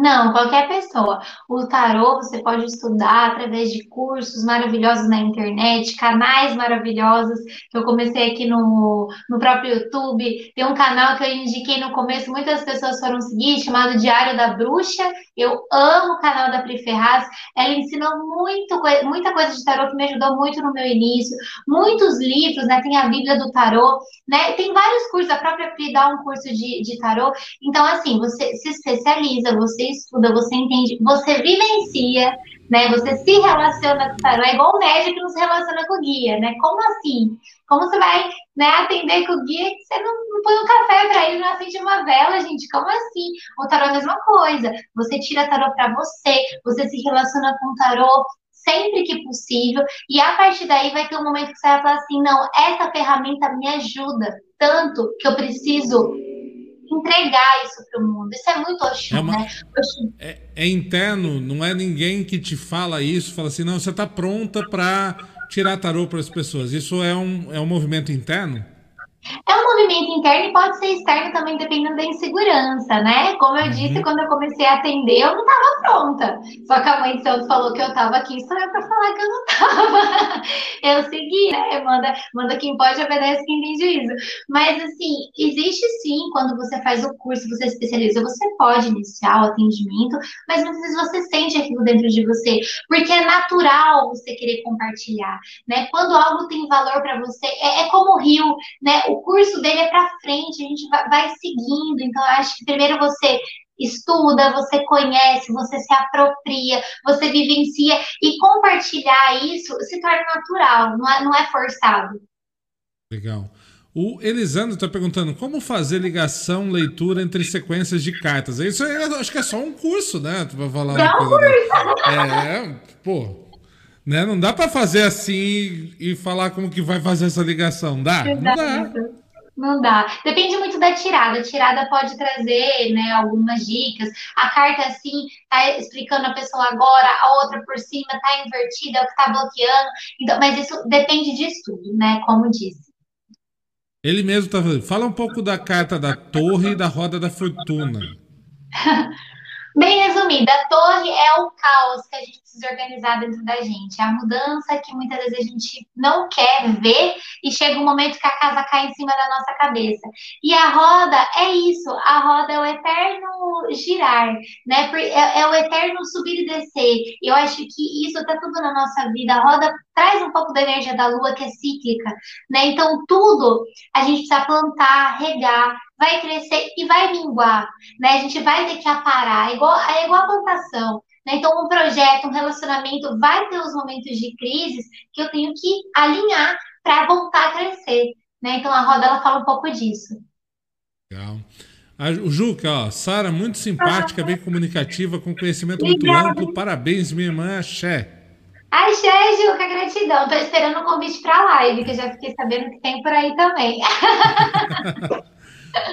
Não, qualquer pessoa. O tarô você pode estudar através de cursos maravilhosos na internet, canais maravilhosos que eu comecei aqui no, no próprio YouTube. Tem um canal que eu indiquei no começo, muitas pessoas foram seguir, chamado Diário da Bruxa. Eu amo o canal da Pri Ferraz. Ela ensinou muito, muita coisa de tarô que me ajudou muito no meu início. Muitos livros, né? Tem a Bíblia do Tarô, né? Tem vários cursos, a própria Pri dá um curso de, de tarô. Então, assim, você se especializa, você estuda, você entende, você vivencia, né? Você se relaciona com o tarô. É igual o médico se relaciona com o guia, né? Como assim? Como você vai né, atender com o guia que você não, não põe um café para ele, não acende uma vela, gente? Como assim? O tarô é a mesma coisa. Você tira tarô para você, você se relaciona com o tarô sempre que possível, e a partir daí vai ter um momento que você vai falar assim: não, essa ferramenta me ajuda tanto que eu preciso entregar isso para o mundo. Isso é muito Oxum, é uma, né? É, é, interno, não é ninguém que te fala isso, fala assim, não, você está pronta para tirar tarô para as pessoas. Isso é um, é um movimento interno? É um movimento interno e pode ser externo também, dependendo da insegurança, né? Como eu disse, uhum. quando eu comecei a atender, eu não estava pronta. Só que a mãe de Santos falou que eu estava aqui, só eu para falar que eu não estava. eu segui, né? Manda, manda quem pode, obedece quem tem juízo. Mas, assim, existe sim, quando você faz o curso, você especializa, você pode iniciar o atendimento, mas muitas vezes você sente aquilo dentro de você, porque é natural você querer compartilhar, né? Quando algo tem valor para você, é, é como o rio, né? O curso dele é para frente, a gente vai, vai seguindo. Então, eu acho que primeiro você estuda, você conhece, você se apropria, você vivencia e compartilhar isso se torna natural, não é, não é forçado. Legal. O Elisandro está perguntando como fazer ligação, leitura entre sequências de cartas. Isso aí, acho que é só um curso, né? Tu vai falar é um curso. É, pô. Né? Não dá para fazer assim e falar como que vai fazer essa ligação. Dá? Não dá. Não dá. Depende muito da tirada. A tirada pode trazer né, algumas dicas. A carta, assim, tá explicando a pessoa agora, a outra por cima tá invertida, é o que tá bloqueando. Então, mas isso depende de estudo, né? Como disse. Ele mesmo tá falando. Fala um pouco da carta da torre e da roda da fortuna. Bem resumida, a torre é o caos que a gente precisa organizar dentro da gente, é a mudança que muitas vezes a gente não quer ver e chega um momento que a casa cai em cima da nossa cabeça. E a roda é isso, a roda é o eterno girar, né? É, é o eterno subir e descer. Eu acho que isso tá tudo na nossa vida. A roda traz um pouco da energia da lua que é cíclica, né? Então tudo a gente precisa plantar, regar, vai crescer e vai minguar, né? A gente vai ter que aparar, é igual, é igual a plantação. Né? Então, um projeto, um relacionamento vai ter os momentos de crise que eu tenho que alinhar para voltar a crescer. Né? Então, a roda ela fala um pouco disso. Legal. A, o Juca, ó, Sara, muito simpática, bem comunicativa, com conhecimento Obrigada. muito amplo. Parabéns, minha irmã Axé. Axé, Juca, gratidão. Tô esperando o convite para a live, que eu já fiquei sabendo que tem por aí também.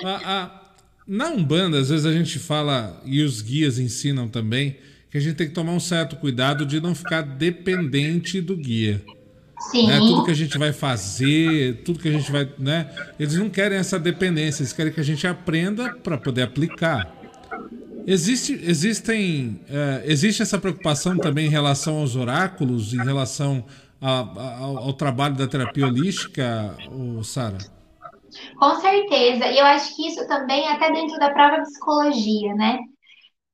a, a, na Umbanda, às vezes a gente fala, e os guias ensinam também, que a gente tem que tomar um certo cuidado de não ficar dependente do guia. Sim. Né? Tudo que a gente vai fazer, tudo que a gente vai. Né? Eles não querem essa dependência, eles querem que a gente aprenda para poder aplicar. Existe, existem, é, existe essa preocupação também em relação aos oráculos, em relação a, a, ao, ao, trabalho da terapia holística, Sara? Com certeza. E eu acho que isso também, até dentro da própria psicologia, né?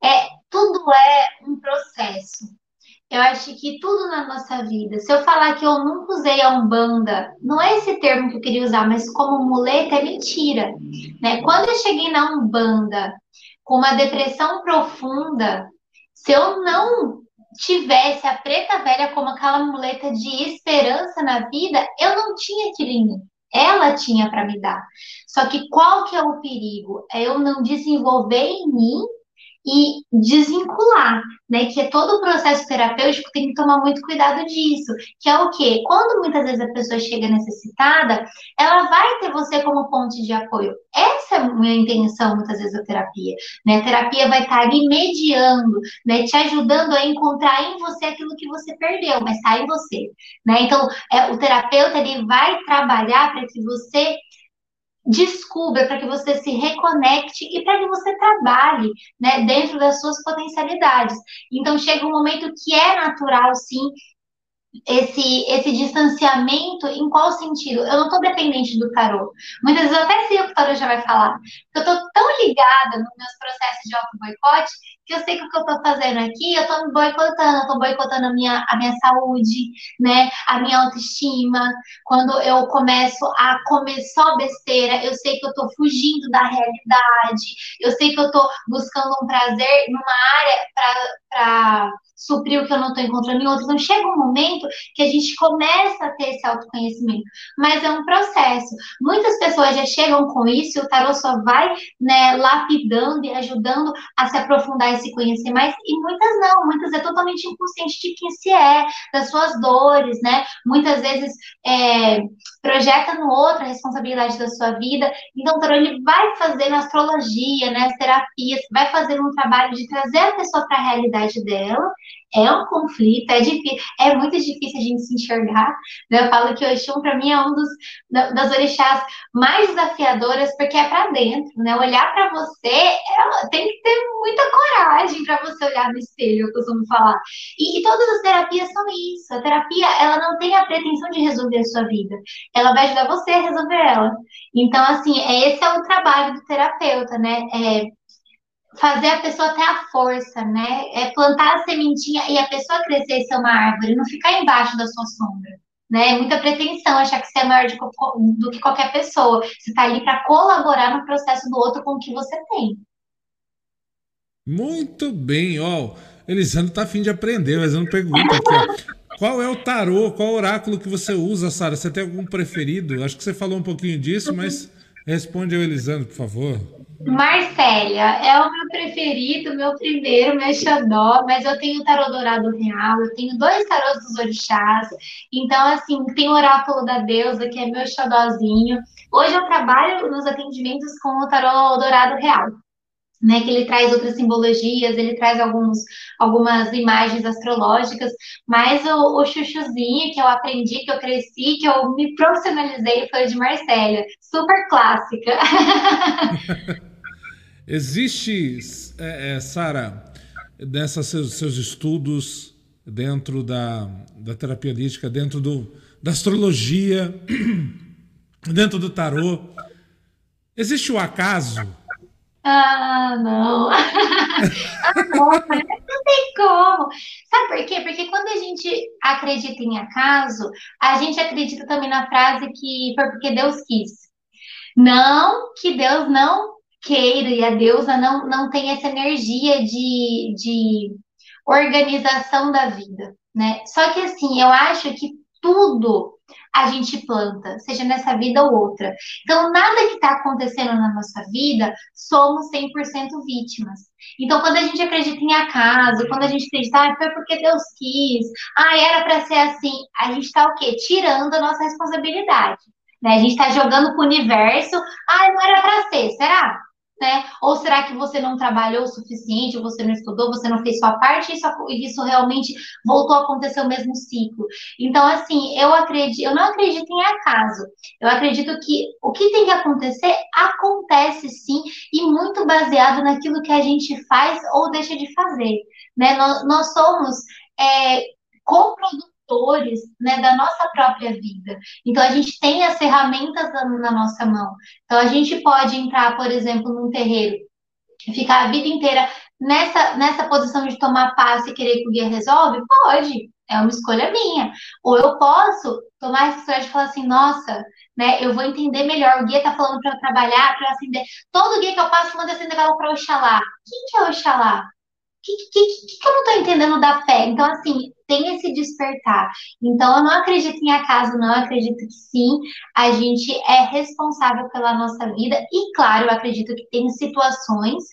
É, tudo é um processo. Eu acho que tudo na nossa vida, se eu falar que eu nunca usei a Umbanda, não é esse termo que eu queria usar, mas como muleta é mentira. Né? Quando eu cheguei na Umbanda com uma depressão profunda, se eu não tivesse a preta velha como aquela muleta de esperança na vida, eu não tinha aquilo em mim ela tinha para me dar. Só que qual que é o perigo? É eu não desenvolver em mim e desvincular, né? Que é todo o processo terapêutico tem que tomar muito cuidado disso. Que é o quê? Quando muitas vezes a pessoa chega necessitada, ela vai ter você como ponte de apoio. Essa é a minha intenção, muitas vezes, da terapia. Né? A terapia vai estar ali mediando, né? Te ajudando a encontrar em você aquilo que você perdeu, mas está em você. Né? Então, é, o terapeuta ele vai trabalhar para que você descubra, para que você se reconecte e para que você trabalhe né, dentro das suas potencialidades. Então, chega um momento que é natural, sim, esse, esse distanciamento, em qual sentido? Eu não estou dependente do tarô. Muitas vezes eu até sei o que o tarô já vai falar. Eu estou tão ligada nos meus processos de auto-boicote que eu sei que o que eu estou fazendo aqui, eu estou me boicotando, eu estou boicotando a minha, a minha saúde, né? A minha autoestima. Quando eu começo a comer só besteira, eu sei que eu estou fugindo da realidade, eu sei que eu estou buscando um prazer numa área para suprir o que eu não estou encontrando em outros. Então, chega um momento que a gente começa a ter esse autoconhecimento, mas é um processo. Muitas pessoas já chegam com isso, e o tarô só vai né, lapidando e ajudando a se aprofundar e se conhecer mais, e muitas não, muitas é totalmente inconsciente de quem se é, das suas dores, né? Muitas vezes é, projeta no outro a responsabilidade da sua vida. Então, o tarô ele vai fazendo astrologia, né, as terapias, vai fazendo um trabalho de trazer a pessoa para a realidade dela é um conflito, é difícil, é muito difícil a gente se enxergar. Né? Eu falo que o Exu, para mim, é um dos das orixás mais desafiadoras, porque é para dentro, né? Olhar para você é, tem que ter muita coragem para você olhar no espelho, eu costumo falar. E, e, todas as terapias são isso. A terapia, ela não tem a pretensão de resolver a sua vida. Ela vai ajudar você a resolver ela. Então, assim, esse é o trabalho do terapeuta, né? É fazer a pessoa ter a força, né? É plantar a sementinha e a pessoa crescer e ser uma árvore, não ficar embaixo da sua sombra. Né? É muita pretensão achar que você é maior do que qualquer pessoa. Você está ali para colaborar no processo do outro com o que você tem. Muito bem, ó. Elisandro tá afim de aprender, mas não pergunta aqui, ó. Qual é o tarô, qual oráculo que você usa, Sara? Você tem algum preferido? Acho que você falou um pouquinho disso, mas responde ao Elisandro, por favor. Marcélia, é o meu preferido, meu primeiro, meu xodó, mas eu tenho o tarô dourado real, eu tenho dois tarôs dos orixás, então, assim, tem o oráculo da deusa, que é meu xodózinho. Hoje eu trabalho nos atendimentos com o tarô dourado real né, que ele traz outras simbologias, ele traz alguns, algumas imagens astrológicas, mas o, o chuchuzinho que eu aprendi, que eu cresci, que eu me profissionalizei foi o de Marcélia, super clássica. Existe, é, é, Sara, nessas seus, seus, estudos dentro da, da terapia holística, dentro do, da astrologia, dentro do tarô, existe o acaso? Ah, não. ah, não, não tem como. Sabe por quê? Porque quando a gente acredita em acaso, a gente acredita também na frase que foi porque Deus quis. Não que Deus não queira e a deusa não, não tem essa energia de, de organização da vida, né? Só que assim, eu acho que tudo a gente planta, seja nessa vida ou outra. Então, nada que está acontecendo na nossa vida, somos 100% vítimas. Então, quando a gente acredita em acaso, quando a gente acredita, ah, foi porque Deus quis, ah, era para ser assim, a gente está o quê? Tirando a nossa responsabilidade. Né? A gente está jogando para o universo, ah, não era para ser, será? Né? Ou será que você não trabalhou o suficiente, você não estudou, você não fez sua parte e isso, isso realmente voltou a acontecer o mesmo ciclo? Então, assim, eu acredito, eu não acredito em acaso. Eu acredito que o que tem que acontecer acontece sim e muito baseado naquilo que a gente faz ou deixa de fazer, né? Nós, nós somos é, coprodutores gestores né, da nossa própria vida. Então, a gente tem as ferramentas na, nossa mão. Então, a gente pode entrar, por exemplo, num terreiro e ficar a vida inteira nessa, nessa posição de tomar passe e querer que o guia resolve? Pode, é uma escolha minha. Ou eu posso tomar essa escolha de falar assim, nossa, né, eu vou entender melhor. O guia tá falando para eu trabalhar, para eu acender. Todo guia que eu passo, manda acender vela para Oxalá. Quem que é Oxalá? que, que, que, que eu não estou entendendo da fé? Então, assim, tem esse despertar. Então, eu não acredito em acaso, não. Acredito que sim, a gente é responsável pela nossa vida. E, claro, eu acredito que tem situações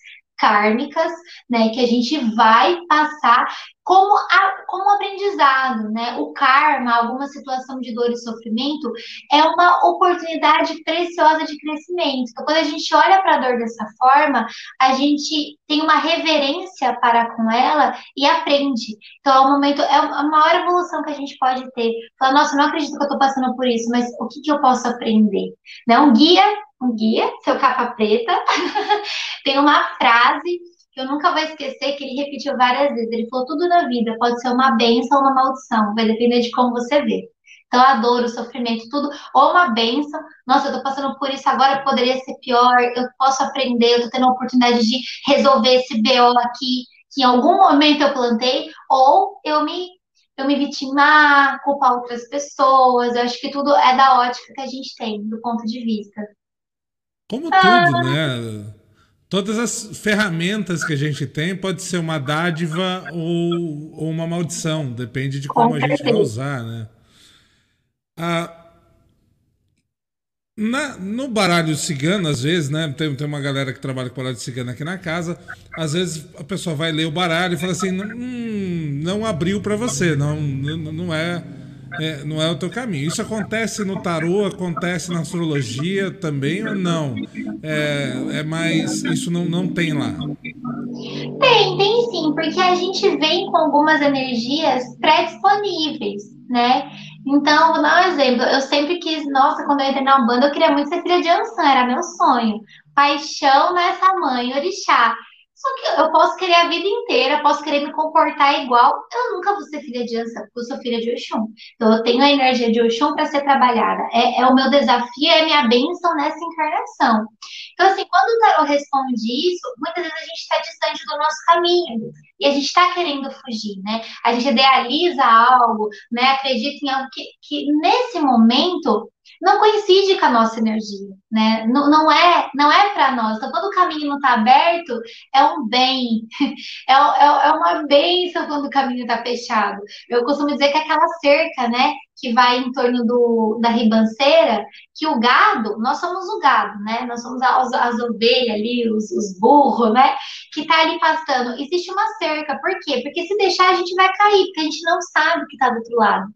kármicas, né, que a gente vai passar como, a, como aprendizado, né? O karma, alguma situação de dor e sofrimento, é uma oportunidade preciosa de crescimento. Então, quando a gente olha para a dor dessa forma, a gente tem uma reverência para com ela e aprende. Então, é um momento, é a maior evolução que a gente pode ter. Falar, nossa, não acredito que eu estou passando por isso, mas o que, que eu posso aprender? Né? Um guia, um guia, seu capa preta, tem uma frase que eu nunca vou esquecer, que ele repetiu várias vezes. Ele falou: tudo na vida pode ser uma benção ou uma maldição, vai depender de como você vê. Então, a dor, o sofrimento, tudo, ou uma benção. Nossa, eu tô passando por isso agora, poderia ser pior, eu posso aprender, eu tô tendo a oportunidade de resolver esse BO aqui, que em algum momento eu plantei, ou eu me, eu me vitimar, culpar outras pessoas. Eu acho que tudo é da ótica que a gente tem, do ponto de vista. Como ah, tudo, né? Todas as ferramentas que a gente tem pode ser uma dádiva ou, ou uma maldição, depende de como a gente vai usar, né? Ah, na, no baralho cigano, às vezes, né? Tem, tem uma galera que trabalha com baralho cigano aqui na casa. Às vezes a pessoa vai ler o baralho e fala assim: hum, não abriu para você, não, não, não é é, não é o teu caminho. Isso acontece no tarô, acontece na astrologia também ou não? É, é mais. Isso não, não tem lá. Tem, tem sim, porque a gente vem com algumas energias pré-disponíveis, né? Então, vou dar um exemplo. Eu sempre quis, nossa, quando eu entrei na banda, eu queria muito ser filha de Ansan, era meu sonho. Paixão nessa mãe, orixá. Só que eu posso querer a vida inteira, posso querer me comportar igual. Eu nunca vou ser filha de Ansa, porque eu sou filha de Oxum. Então eu tenho a energia de Oxum para ser trabalhada. É, é, o meu desafio, é a minha bênção nessa encarnação. Então, assim, quando o tarot responde isso, muitas vezes a gente está distante do nosso caminho. E a gente está querendo fugir, né? A gente idealiza algo, né? Acredita em algo que, que nesse momento não coincide com a nossa energia, né? Não, não é, não é para nós. Então, quando o caminho não está aberto, é um bem, é, é, é uma bênção quando o caminho está fechado. Eu costumo dizer que é aquela cerca, né? Que vai em torno do, da ribanceira, que o gado, nós somos o gado, né? Nós somos as, as ovelhas ali, os, os burros, né? Que tá ali pastando. Existe uma cerca, por quê? Porque se deixar, a gente vai cair, porque a gente não sabe o que está do outro lado.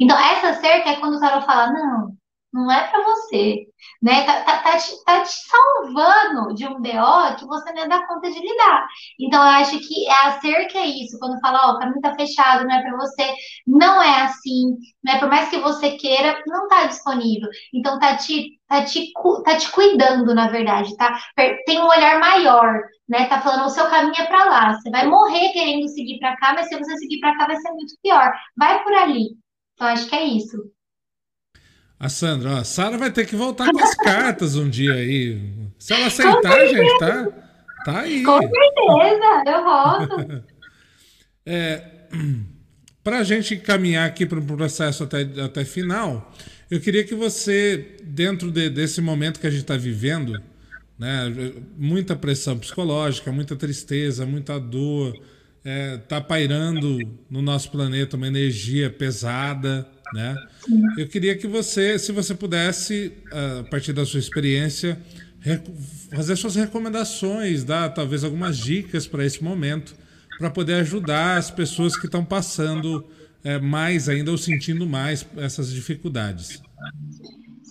Então, essa cerca é quando o tarot fala, não, não é para você, né? Tá, tá, tá, te, tá, te, salvando de um BO que você não dá conta de lidar. Então, eu acho que é a cerca é isso, quando fala, ó, oh, o caminho tá fechado, não é para você, não é assim, né? Por mais que você queira, não tá disponível. Então, tá te, tá te, tá te cuidando, na verdade, tá? Tem um olhar maior, né? Tá falando, o seu caminho é para lá. Você vai morrer querendo seguir para cá, mas se você seguir para cá vai ser muito pior. Vai por ali. Então, acho que é isso. A Sandra, ó, a Sara vai ter que voltar com as cartas um dia aí. Se ela aceitar, gente, tá, tá aí. Com certeza, eu volto. é, para a gente caminhar aqui para o processo até, até final, eu queria que você, dentro de, desse momento que a gente está vivendo, né, muita pressão psicológica, muita tristeza, muita dor, é, tá pairando no nosso planeta uma energia pesada, né? Eu queria que você, se você pudesse, a partir da sua experiência, fazer suas recomendações, dar talvez algumas dicas para esse momento, para poder ajudar as pessoas que estão passando é, mais ainda ou sentindo mais essas dificuldades.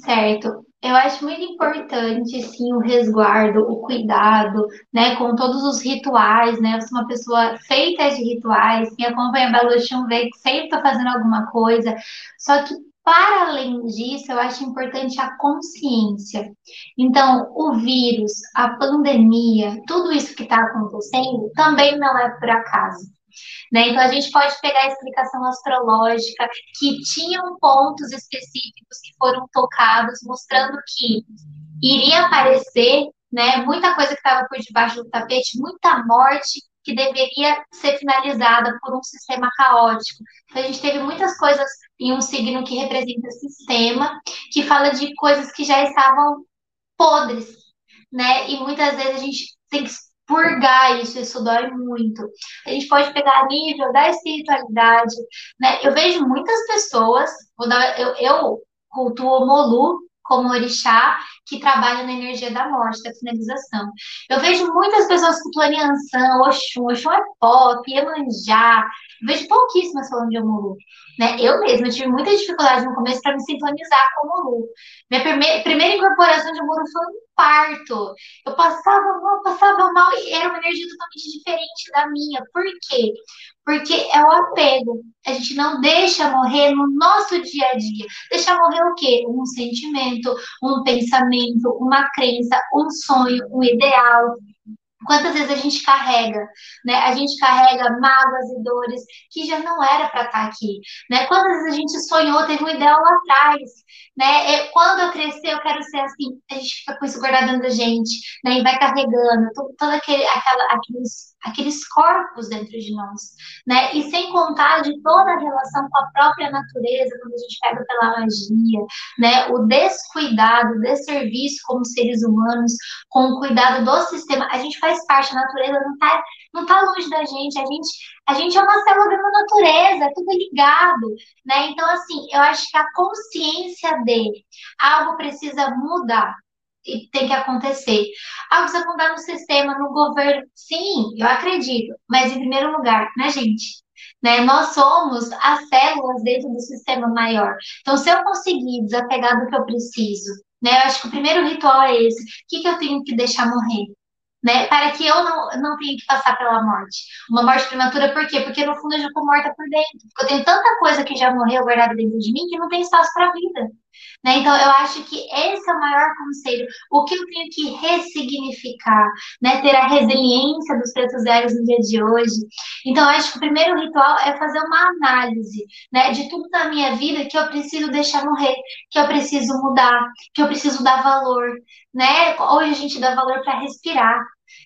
Certo. Eu acho muito importante, sim, o resguardo, o cuidado, né, com todos os rituais, né? Eu sou uma pessoa feita de rituais, quem acompanha a Belo Chum vê que sempre estou fazendo alguma coisa. Só que, para além disso, eu acho importante a consciência. Então, o vírus, a pandemia, tudo isso que está acontecendo também não é por acaso. Né? Então, a gente pode pegar a explicação astrológica, que tinham pontos específicos que foram tocados, mostrando que iria aparecer né, muita coisa que estava por debaixo do tapete, muita morte que deveria ser finalizada por um sistema caótico. Então, a gente teve muitas coisas em um signo que representa sistema, que fala de coisas que já estavam podres, né? E muitas vezes a gente tem que purgar isso, isso dói muito. A gente pode pegar nível da espiritualidade, né? Eu vejo muitas pessoas, vou dar, eu, eu cultuo Molu como orixá, que trabalha na energia da morte, da finalização. Eu vejo muitas pessoas cultuando Yansan, Oxum, Oxum é pop, Iemanjá, vejo pouquíssimas falando de Omulu. Né? Eu mesma tive muita dificuldade no começo para me sintonizar com o Omulu. Minha primeira, primeira incorporação de Omulu foi um parto. Eu passava mal, passava mal e era uma energia totalmente diferente da minha. Por quê? Porque é o apego. A gente não deixa morrer no nosso dia a dia. Deixa morrer o quê? Um sentimento, um pensamento, uma crença, um sonho, um ideal. Quantas vezes a gente carrega, né? A gente carrega mágoas e dores que já não era para estar tá aqui, né? Quantas vezes a gente sonhou, teve um ideal lá atrás, né? E quando eu crescer, eu quero ser assim. A gente fica com isso guardado da gente, né? E vai carregando todo aquele, aquela, aqueles aqueles corpos dentro de nós, né? E sem contar de toda a relação com a própria natureza, quando a gente pega pela magia, né? O descuidado, o desserviço como seres humanos, com o cuidado do sistema, a gente faz parte, a natureza não tá, não tá longe da gente, a gente, a gente é uma célula da natureza, é tudo ligado, né? Então, assim, eu acho que a consciência de algo precisa mudar, e tem que acontecer. Ah, precisa mudar no sistema, no governo. Sim, eu acredito. Mas em primeiro lugar, na gente. Né? Nós somos as células dentro do sistema maior. Então, se eu conseguir desapegar do que eu preciso, né? Eu acho que o primeiro ritual é esse. O que, que eu tenho que deixar morrer? né? Para que eu não, não tenha que passar pela morte. Uma morte prematura, por quê? Porque no fundo eu já estou morta por dentro. Porque eu tenho tanta coisa que já morreu guardada dentro de mim que não tem espaço para a vida. Né? Então, eu acho que esse é o maior conselho. O que eu tenho que ressignificar, né? ter a resiliência dos pretos velhos no dia de hoje. Então, eu acho que o primeiro ritual é fazer uma análise né? de tudo na minha vida que eu preciso deixar morrer, que eu preciso mudar, que eu preciso dar valor. Né? Hoje a gente dá valor para respirar.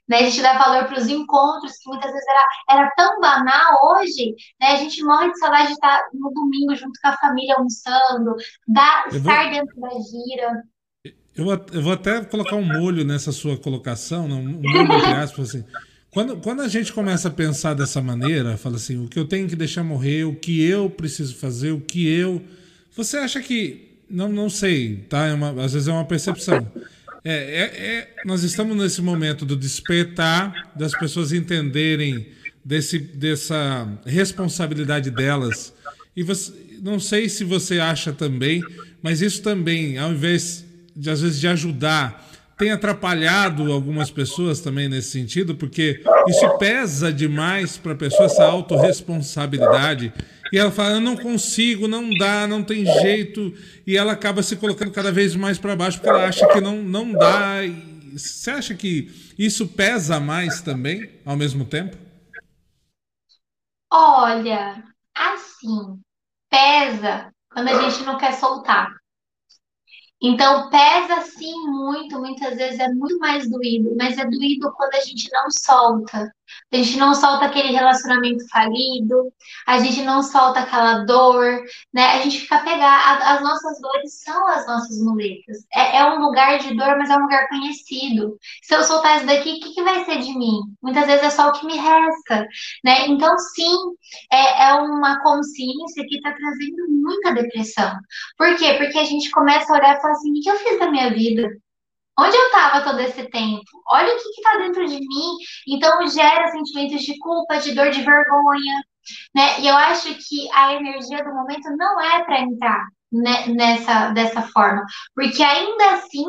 Né? A gente dá valor para os encontros, que muitas vezes era, era tão banal hoje, né? A gente morre de saudade de estar no domingo junto com a família almoçando, da, estar vou... dentro da gira. Eu vou, eu vou até colocar um molho nessa sua colocação, não, um molho entre aspas, assim. Quando, quando a gente começa a pensar dessa maneira, fala assim, o que eu tenho que deixar morrer, o que eu preciso fazer, o que eu. Você acha que. Não, não sei, tá? É uma, às vezes é uma percepção. É, é, é, nós estamos nesse momento do despertar, das pessoas entenderem desse, dessa responsabilidade delas. E você, não sei se você acha também, mas isso também, ao invés de às vezes de ajudar, tem atrapalhado algumas pessoas também nesse sentido, porque isso pesa demais para a pessoa essa autorresponsabilidade e ela fala: eu não consigo, não dá, não tem jeito. E ela acaba se colocando cada vez mais para baixo porque ela acha que não, não dá. Você acha que isso pesa mais também, ao mesmo tempo? Olha, assim, pesa quando a gente não quer soltar. Então, pesa sim muito, muitas vezes é muito mais doído, mas é doído quando a gente não solta. A gente não solta aquele relacionamento falido, a gente não solta aquela dor, né? A gente fica pegado. As nossas dores são as nossas muletas. É, é, um lugar de dor, mas é um lugar conhecido. Se eu soltar isso daqui, o que, que vai ser de mim? Muitas vezes é só o que me resta, né? Então, sim, é, é uma consciência que está trazendo muita depressão. Por quê? Porque a gente começa a olhar e falar assim: o que eu fiz da minha vida? Onde eu estava todo esse tempo? Olha o que está dentro de mim. Então, gera sentimentos de culpa, de dor, de vergonha. Né? E eu acho que a energia do momento não é para entrar nessa dessa forma. Porque ainda assim,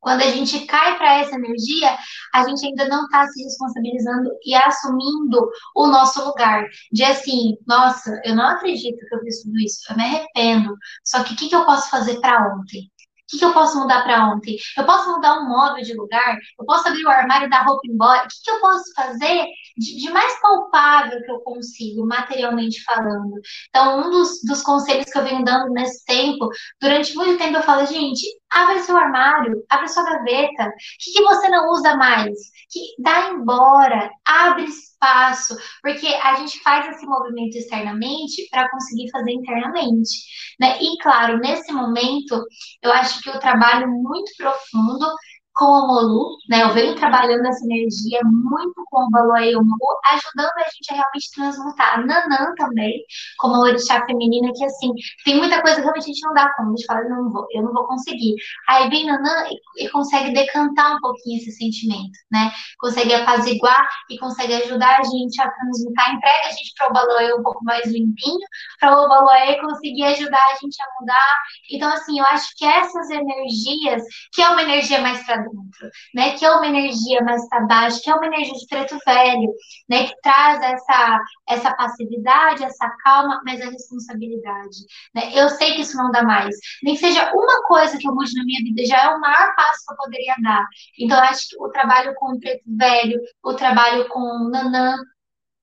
quando a gente cai para essa energia, a gente ainda não está se responsabilizando e assumindo o nosso lugar. De assim, nossa, eu não acredito que eu fiz tudo isso, eu me arrependo. Só que o que, que eu posso fazer para ontem? Que, que eu posso mudar para ontem? Eu posso mudar um móvel de lugar? Eu posso abrir o armário da roupa embora? O que, que eu posso fazer de, de, mais palpável que eu consigo, materialmente falando? Então, um dos, dos conselhos que eu venho dando nesse tempo, durante muito tempo eu falo, gente, abre seu armário, abre sua gaveta. O que, que você não usa mais? Que dá embora, abre espaço, porque a gente faz esse movimento externamente para conseguir fazer internamente, né? E claro, nesse momento, eu acho que o trabalho muito profundo com o Molu, né? Eu venho trabalhando essa energia muito com o Valoa e o Molu, ajudando a gente a realmente transmutar. A Nanã também, como a orixá feminina, que assim, tem muita coisa que realmente a gente não dá conta, a gente fala, não vou, eu não vou conseguir. Aí vem Nanã e, e consegue decantar um pouquinho esse sentimento, né? Consegue apaziguar e consegue ajudar a gente a transmutar, entrega a gente para o Baloé um pouco mais limpinho, para o Baloé conseguir ajudar a gente a mudar. Então, assim, eu acho que essas energias, que é uma energia mais dentro, né? Que é uma energia mais para baixo, que é uma energia de preto velho, né? Que traz essa, essa passividade, essa calma, mas a responsabilidade, né? Eu sei que isso não dá mais. Nem seja uma coisa que eu mude na minha vida, já é o maior passo que eu poderia dar. Então, eu acho que o trabalho com o preto velho, o trabalho com o nanã,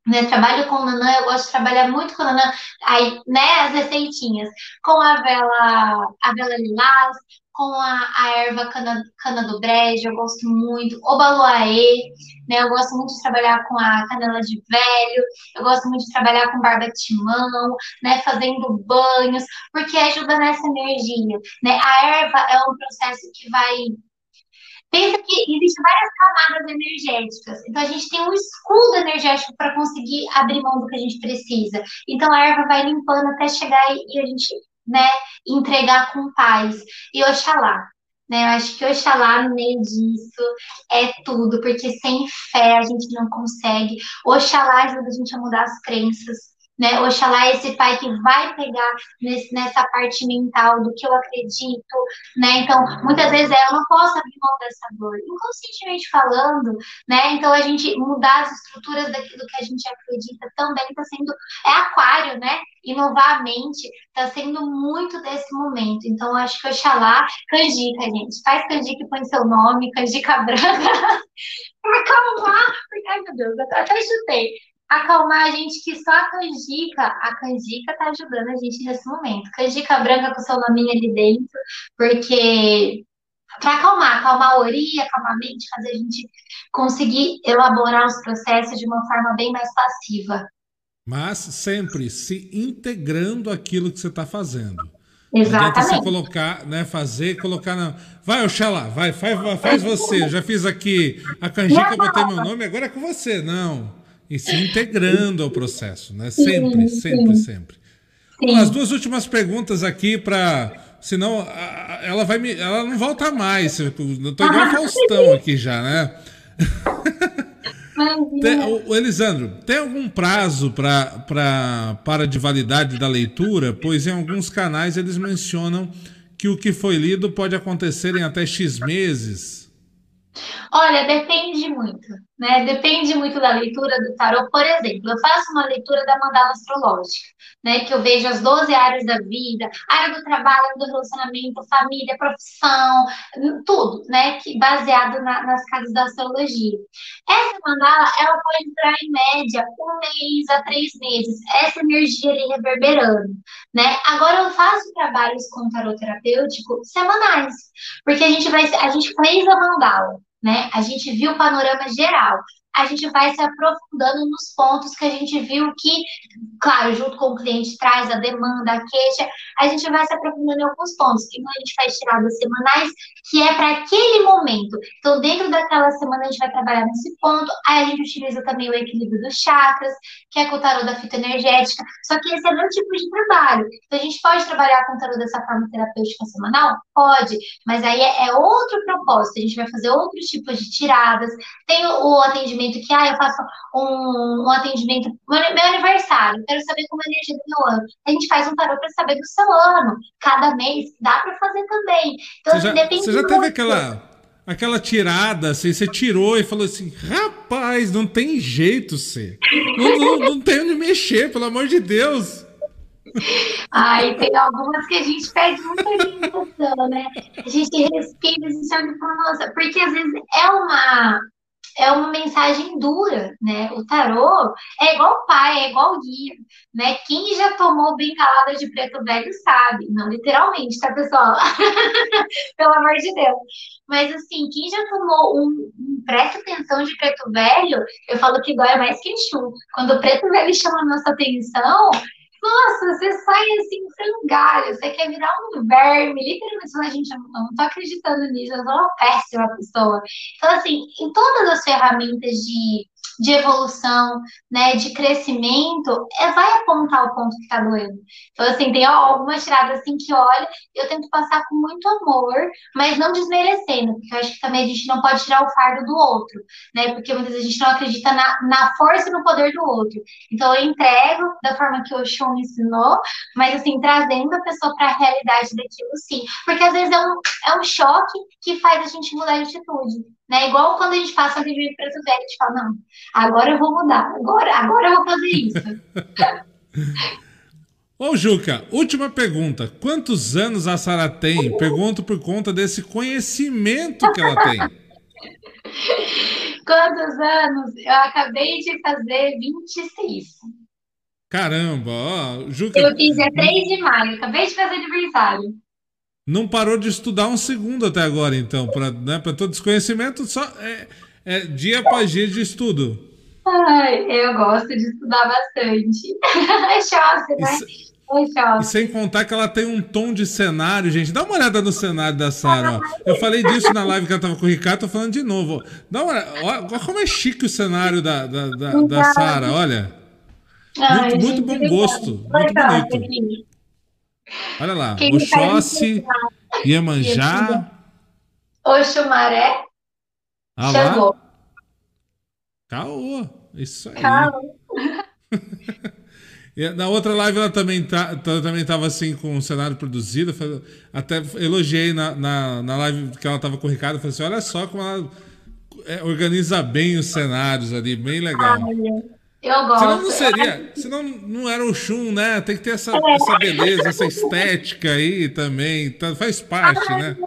né, trabalho com nanã, eu gosto de trabalhar muito com nanã, aí, né, as receitinhas, com a vela, a vela lilás, com a, a erva cana, cana do brejo, eu gosto muito, o baluaê, né, eu gosto muito de trabalhar com a canela de velho, eu gosto muito de trabalhar com barba de timão, né, fazendo banhos, porque ajuda nessa energia, né, a erva é um processo que vai Pensa que existem várias camadas energéticas. Então, a gente tem um escudo energético para conseguir abrir mão do que a gente precisa. Então, a erva vai limpando até chegar e a gente né, entregar com paz. E Oxalá, né? Eu acho que Oxalá no meio disso é tudo, porque sem fé a gente não consegue. Oxalá ajuda a gente a mudar as crenças, né? Oxalá esse pai que vai pegar nesse, nessa parte mental do que eu acredito, né? Então, muitas vezes é, eu não posso abrir mão dessa dor, inconscientemente falando, né? Então, a gente mudar as estruturas daquilo que a gente acredita também está sendo, é aquário, né? Inovar a mente, está sendo muito desse momento. Então, acho que Oxalá, canjica, gente, faz canjica e põe seu nome, canjica branca, para acalmar, porque, ai meu Deus, até chutei acalmar a gente que só a canjica, a canjica tá ajudando a gente nesse momento. Canjica branca com seu nominho ali dentro, porque para acalmar, acalmar a ori, acalmar a mente, fazer a gente conseguir elaborar os processos de uma forma bem mais passiva. Mas sempre se integrando aquilo que você está fazendo. Exatamente. Não você colocar, né, fazer, colocar na. Vai, Oxalá, vai, faz, faz você. Já fiz aqui a canjica, botei meu nome, agora é com você. Não. E se integrando ao processo, né? Sempre, sim, sempre, sim. sempre. As duas últimas perguntas aqui para. Senão ela vai me. Ela não volta mais. Eu tô igual ah, Faustão aqui já, né? tem, o Elisandro, tem algum prazo pra, pra, para de validade da leitura? Pois em alguns canais eles mencionam que o que foi lido pode acontecer em até X meses. Olha, depende muito, né? Depende muito da leitura do tarot. Por exemplo, eu faço uma leitura da mandala astrológica, né? Que eu vejo as 12 áreas da vida, área do trabalho, do relacionamento, família, profissão, tudo, né? Que, baseado na, nas casas da astrologia. Essa mandala, ela pode durar em média um mês a três meses, essa energia ali reverberando, né? Agora eu faço trabalhos com tarot terapêutico semanais, porque a gente vai, a gente fez a mandala né? A gente viu o panorama geral a gente vai se aprofundando nos pontos que a gente viu que, claro, junto com o cliente traz a demanda, a queixa, a gente vai se aprofundando em alguns pontos. Então, a gente faz tiradas semanais, que é para aquele momento. Então, dentro daquela semana, a gente vai trabalhar nesse ponto. Aí, a gente utiliza também o equilíbrio dos chakras, que é com o tarô da fita energética. Só que esse é meu tipo de trabalho. Então, a gente pode trabalhar com o tarô dessa forma terapêutica semanal? Pode, mas aí é, é outro propósito. A gente vai fazer outros tipos de tiradas. Tem o atendimento atendimento que, ah, eu faço um, um atendimento, meu, meu aniversário, quero saber como é a energia do meu ano. A gente faz um tarô para saber do seu ano, cada mês, dá para fazer também. Então, você já, depende Você já teve aquela aquela tirada, assim, você tirou e falou assim, rapaz, não tem jeito, você. Não, não, não tem onde mexer, pelo amor de Deus. Ai, tem algumas que a gente pede muita orientação, né? A gente respira, a gente olha nossa, porque às vezes é uma é uma mensagem dura, né? O tarô é igual pai, é igual guia, né? Quem já tomou bengalada de preto velho sabe, não literalmente, tá, pessoal? Pelo amor de Deus. Mas assim, quem já tomou um, um presta atenção de preto velho, eu falo que dói mais que chu. Quando o preto velho chama a nossa atenção, nossa, você sai assim, frangalho, você quer virar um verme, literalmente, a gente, eu não tô acreditando nisso, eu sou uma péssima pessoa. Então, assim, em todas as ferramentas de de evolução, né, de crescimento, é, vai apontar o ponto que está doendo. Então, assim, tem algumas tiradas assim que, olha, eu tento passar com muito amor, mas não desmerecendo, porque eu acho que também a gente não pode tirar o fardo do outro, né, porque muitas vezes a gente não acredita na, na força e no poder do outro. Então, eu entrego da forma que o me ensinou, mas, assim, trazendo a pessoa para a realidade daquilo, sim. Porque, às vezes, é um, é um choque que faz a gente mudar de atitude. Né? Igual quando a gente passa um atendimento preto velho, a gente fala, não, agora eu vou mudar, agora, agora eu vou fazer isso. Ô, Juca, última pergunta. Quantos anos a Sara tem? Pergunto por conta desse conhecimento que ela tem. Quantos anos? Eu acabei de fazer 26. Caramba, ó, Juca. Eu fiz dia 3 de maio, acabei de fazer aniversário. Não parou de estudar um segundo até agora, então, para né, todo desconhecimento, só é, é dia após dia de estudo. Ai, eu gosto de estudar bastante. É chato, né? Isso... E sem contar que ela tem um tom de cenário, gente. Dá uma olhada no cenário da Sara. Eu falei disso na live que ela tava com o Ricardo, tô falando de novo. Dá uma olha, olha como é chique o cenário da, da, da, da Sara, olha. Muito, muito bom gosto. Muito bonito. Olha lá, Quem Oxóssi, Iemanjá. Oxumaré. Ah Chegou. Caô, isso aí. Caô. Na outra live ela também, tá, também tava assim com o cenário produzido. Até elogiei na, na, na live que ela tava com o Ricardo. Falei assim: olha só como ela é, organiza bem os cenários ali, bem legal. Eu gosto. Senão não seria, senão não era o chum, né? Tem que ter essa, é. essa beleza, essa estética aí também. Tá, faz parte, ah, né?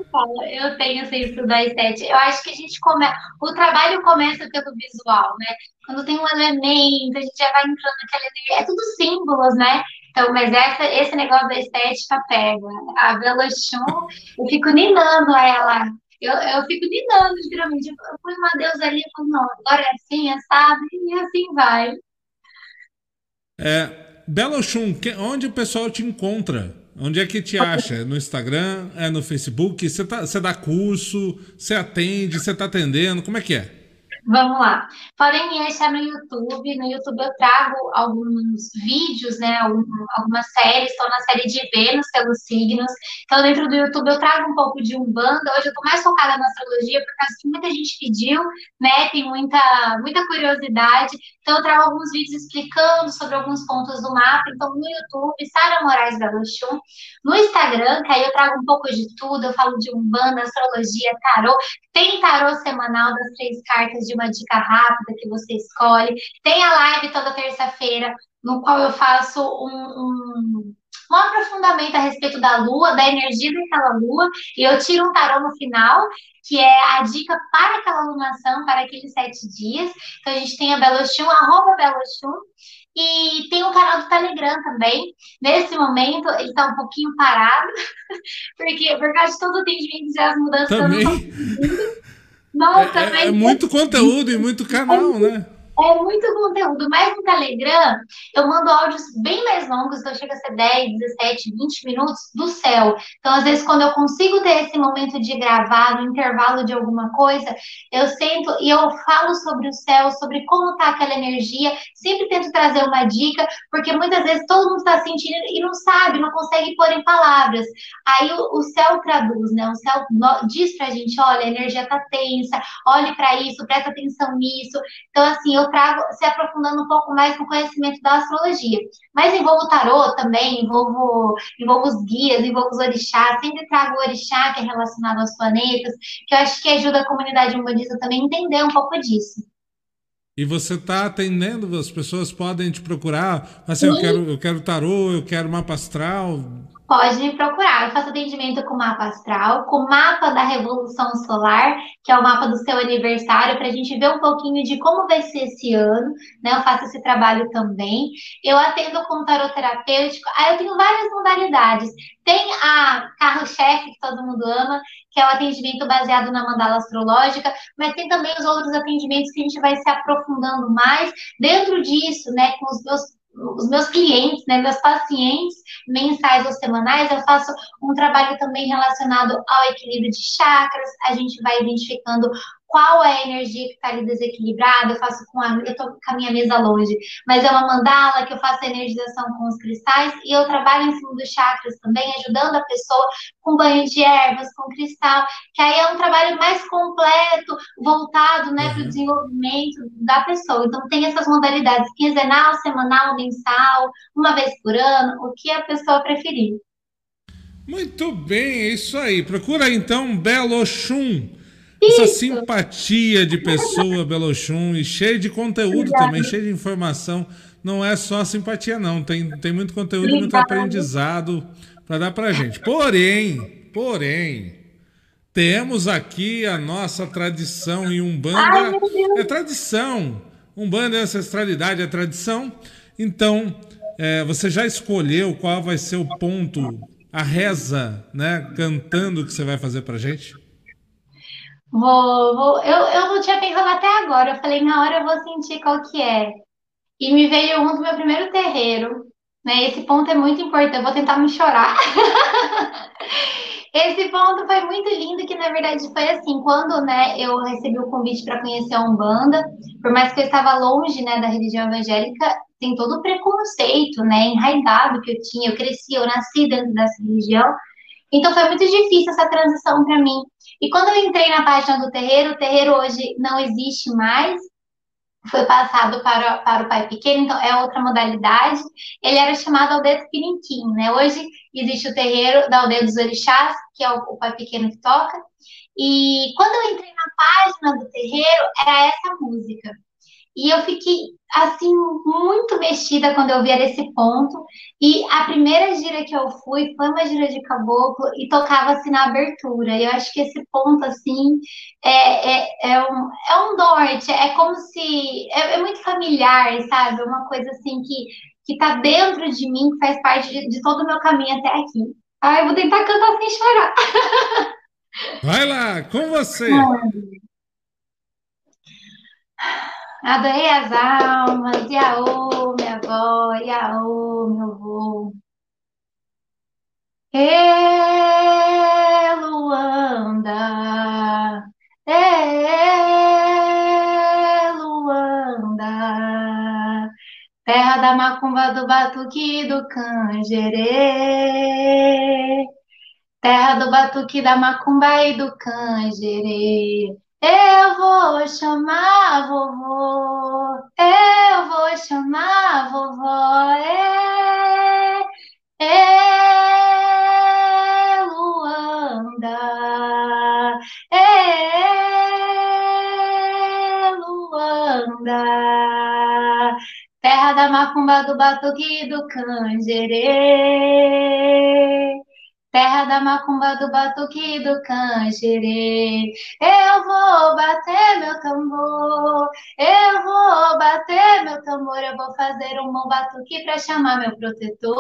Eu tenho sempre da estética. Eu acho que a gente começa. O trabalho começa pelo visual, né? Quando tem um elemento, a gente já vai entrando naquela energia. É tudo símbolos, né? Então, mas essa, esse negócio da estética pega. A Bela Chum, eu fico ninando ela eu, eu fico lidando, geralmente. Eu, ponho uma deusa ali e falo, não, agora é assim, é sabe? E assim vai. É, Bela Oxum, onde o pessoal te encontra? Onde é que te acha? No Instagram? É no Facebook? Você, tá, você dá curso? Você atende? Você está atendendo? Como é que é? Vamos lá. Podem me achar no YouTube. No YouTube eu trago alguns vídeos, né? Algumas séries. Estou na série de Vênus pelos signos. Então, dentro do YouTube eu trago um pouco de Umbanda. Hoje eu estou mais focada na astrologia, por causa que muita gente pediu, né? Tem muita, muita curiosidade. Então, eu trago alguns vídeos explicando sobre alguns pontos do mapa. Então, no YouTube, Sara Moraes Beluchum. No Instagram, que aí eu trago um pouco de tudo. Eu falo de Umbanda, astrologia, tarô. Tem tarô semanal das três cartas de uma dica rápida que você escolhe. Tem a live toda terça-feira, no qual eu faço um, um, um, aprofundamento a respeito da lua, da energia daquela lua, e eu tiro um tarô no final, que é a dica para aquela alunação, para aqueles sete dias. Então a gente tem a Belochum, arroba Belochum, e tem o canal do Telegram também. Nesse momento, ele está um pouquinho parado, porque por causa de todo o atendimento e as mudanças. Também. Nossa, é, é, é muito conteúdo e muito canal, né? É muito conteúdo, mas no Telegram eu mando áudios bem mais longos, então chega a ser 10, 17, 20 minutos do céu. Então, às vezes, quando eu consigo ter esse momento de gravar, no intervalo de alguma coisa, eu sento e eu falo sobre o céu, sobre como tá aquela energia, sempre tento trazer uma dica, porque muitas vezes todo mundo está sentindo e não sabe, não consegue pôr em palavras. Aí o, o céu traduz, né? O céu diz pra gente: olha, a energia tá tensa, olhe para isso, presta atenção nisso. Então, assim, eu trago se aprofundando um pouco mais no conhecimento da astrologia. Mas envolvo tarô também, envolvo, envolvo os guias, envolvo os orixás, sempre trago o orixá que é relacionado aos planetas, que eu acho que ajuda a comunidade umbandista também a entender um pouco disso. E você está atendendo, as pessoas podem te procurar, assim, eu quero, eu quero tarô, eu quero mapa astral, pode me procurar. Eu faço atendimento com mapa astral, com mapa da Revolução Solar, que é o mapa do seu aniversário, para a gente ver um pouquinho de como vai ser esse ano. Né? Eu faço esse trabalho também. Eu atendo com tarot terapêutico. Aí eu tenho várias modalidades. Tem a carro-chefe, que todo mundo ama, que é o atendimento baseado na mandala astrológica, mas tem também os outros atendimentos que a gente vai se aprofundando mais. Dentro disso, né, com os meus os meus clientes, né, meus pacientes mensais ou semanais, eu faço um trabalho também relacionado ao equilíbrio de chakras. A gente vai identificando qual é a energia que está ali desequilibrada, eu faço com a, eu tô com a minha mesa longe, mas é uma mandala que eu faço a energização com os cristais e eu trabalho em cima dos chakras também, ajudando a pessoa com banho de ervas, com cristal, que aí é um trabalho mais completo, voltado, né, uhum. para o desenvolvimento da pessoa. Então tem essas modalidades quinzenal, semanal, mensal, uma vez por ano, o que a pessoa preferir. Muito bem, é isso aí. Procura então Belo Chum essa simpatia de pessoa, Belochum, e cheio de conteúdo Obrigada. também, cheio de informação. Não é só simpatia, não. Tem, tem muito conteúdo, Obrigada. muito aprendizado para dar para gente. Porém, porém, temos aqui a nossa tradição em Umbanda. Ai, é tradição. Umbanda é ancestralidade, é tradição. Então, é, você já escolheu qual vai ser o ponto, a reza, né? Cantando que você vai fazer para gente? Vou, vou, eu, eu não tinha pensado até agora. Eu falei, na hora eu vou sentir qual que é. E me veio um do meu primeiro terreiro. Né? Esse ponto é muito importante. Eu vou tentar me chorar. Esse ponto foi muito lindo, que na verdade foi assim, quando né, eu recebi o convite para conhecer a Umbanda, por mais que eu estava longe né, da religião evangélica, tem todo o preconceito, né, enraizado que eu tinha, eu cresci, eu nasci dentro dessa religião, então foi muito difícil essa transição para mim. E quando eu entrei na página do terreiro, o terreiro hoje não existe mais. foi passado para, para o pai pequeno, então é outra modalidade. Ele era chamado Aldeia Pirinquim, né? Hoje existe o terreiro da Aldeia dos Orixás, que é o, o pai pequeno que toca. E quando eu entrei na página do terreiro, era essa música. E eu fiquei, assim, muito mexida quando eu vi esse ponto. E a primeira gira que eu fui foi uma gira de caboclo e tocava assim na abertura. E eu acho que esse ponto, assim, é, é, é, um, é um norte. É como se. É, é muito familiar, sabe? Uma coisa assim que, que tá dentro de mim, que faz parte de, de todo o meu caminho até aqui. Ah, eu vou tentar cantar sem chorar. Vai lá, com você. Adorei as almas, Iaô, minha avó, Iaô, meu avô. Ê, Luanda, Ê, Luanda, terra da macumba, do batuque, do canjerê, terra do batuque, da macumba e do canjerê. Eu vou chamar vovô, eu vou chamar vovó, é, é Luanda, é Luanda, terra da macumba, do batuque do canjerê terra da macumba, do batuque e do canjerê. Eu vou bater meu tambor, eu vou bater meu tambor, eu vou fazer um bom batuque para chamar meu protetor.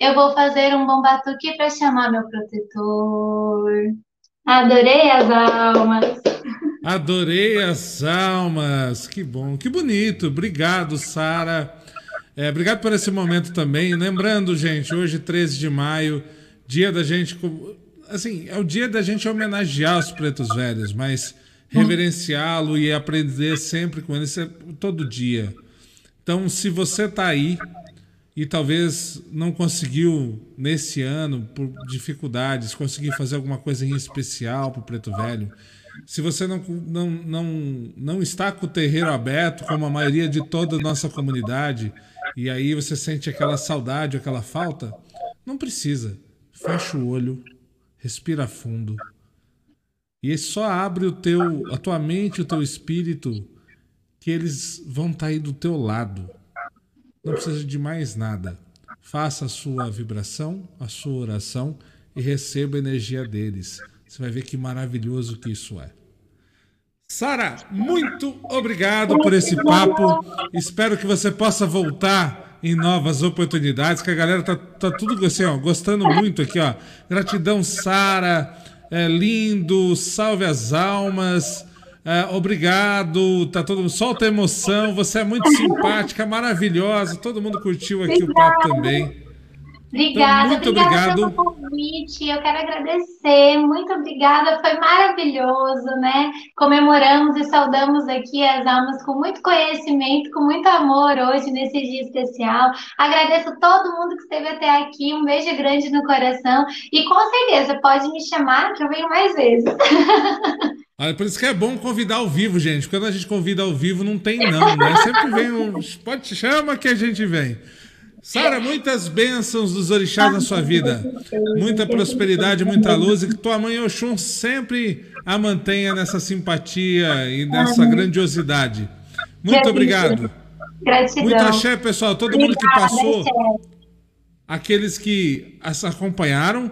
Eu vou fazer um bom batuque para chamar meu protetor. Adorei as almas. Adorei as almas. Que bom, que bonito. Obrigado, Sara. É, obrigado por esse momento também. Lembrando, gente, hoje, 13 de maio, dia da gente. Assim, é o dia da gente homenagear os pretos velhos, mas reverenciá-lo e aprender sempre com eles é todo dia. Então, se você está aí e talvez não conseguiu nesse ano, por dificuldades, conseguir fazer alguma coisa em especial para o preto velho, se você não, não, não, não está com o terreiro aberto, como a maioria de toda a nossa comunidade, e aí você sente aquela saudade, aquela falta, não precisa. Fecha o olho, respira fundo. E só abre o teu, a tua mente, o teu espírito, que eles vão estar tá aí do teu lado. Não precisa de mais nada. Faça a sua vibração, a sua oração e receba a energia deles. Você vai ver que maravilhoso que isso é. Sara, muito obrigado por esse papo. Espero que você possa voltar em novas oportunidades, que a galera tá, tá tudo assim, ó, gostando muito aqui, ó. Gratidão, Sara. É lindo, salve as almas. É, obrigado, tá todo mundo. Solta a emoção, você é muito simpática, maravilhosa. Todo mundo curtiu aqui o papo também. Obrigada, então, muito obrigada obrigado. pelo convite. Eu quero agradecer. Muito obrigada, foi maravilhoso, né? Comemoramos e saudamos aqui as almas com muito conhecimento, com muito amor hoje nesse dia especial. Agradeço todo mundo que esteve até aqui. Um beijo grande no coração e com certeza pode me chamar que eu venho mais vezes. Olha, por isso que é bom convidar ao vivo, gente. Quando a gente convida ao vivo, não tem não, né? Sempre vem um. Pode chama que a gente vem. Sara, muitas bênçãos dos orixás na sua vida. Muita prosperidade, muita luz e que tua mãe Oxum sempre a mantenha nessa simpatia e nessa grandiosidade. Muito obrigado. Gratidão. Muito axé, pessoal. Todo mundo que passou, aqueles que acompanharam,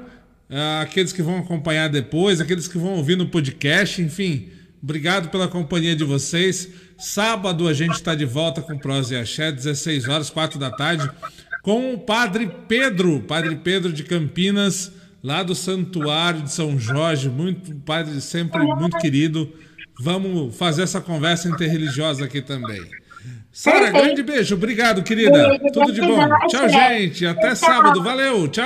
ah, aqueles que vão acompanhar depois, aqueles que vão ouvir no podcast, enfim. Obrigado pela companhia de vocês. Sábado a gente está de volta com Prosa e Axé, 16 horas, 4 da tarde, com o Padre Pedro, Padre Pedro de Campinas, lá do Santuário de São Jorge, muito padre sempre muito querido. Vamos fazer essa conversa interreligiosa aqui também. Sara, grande beijo. Obrigado, querida. Tudo de bom. Tchau, gente. Até sábado. Valeu. Tchau.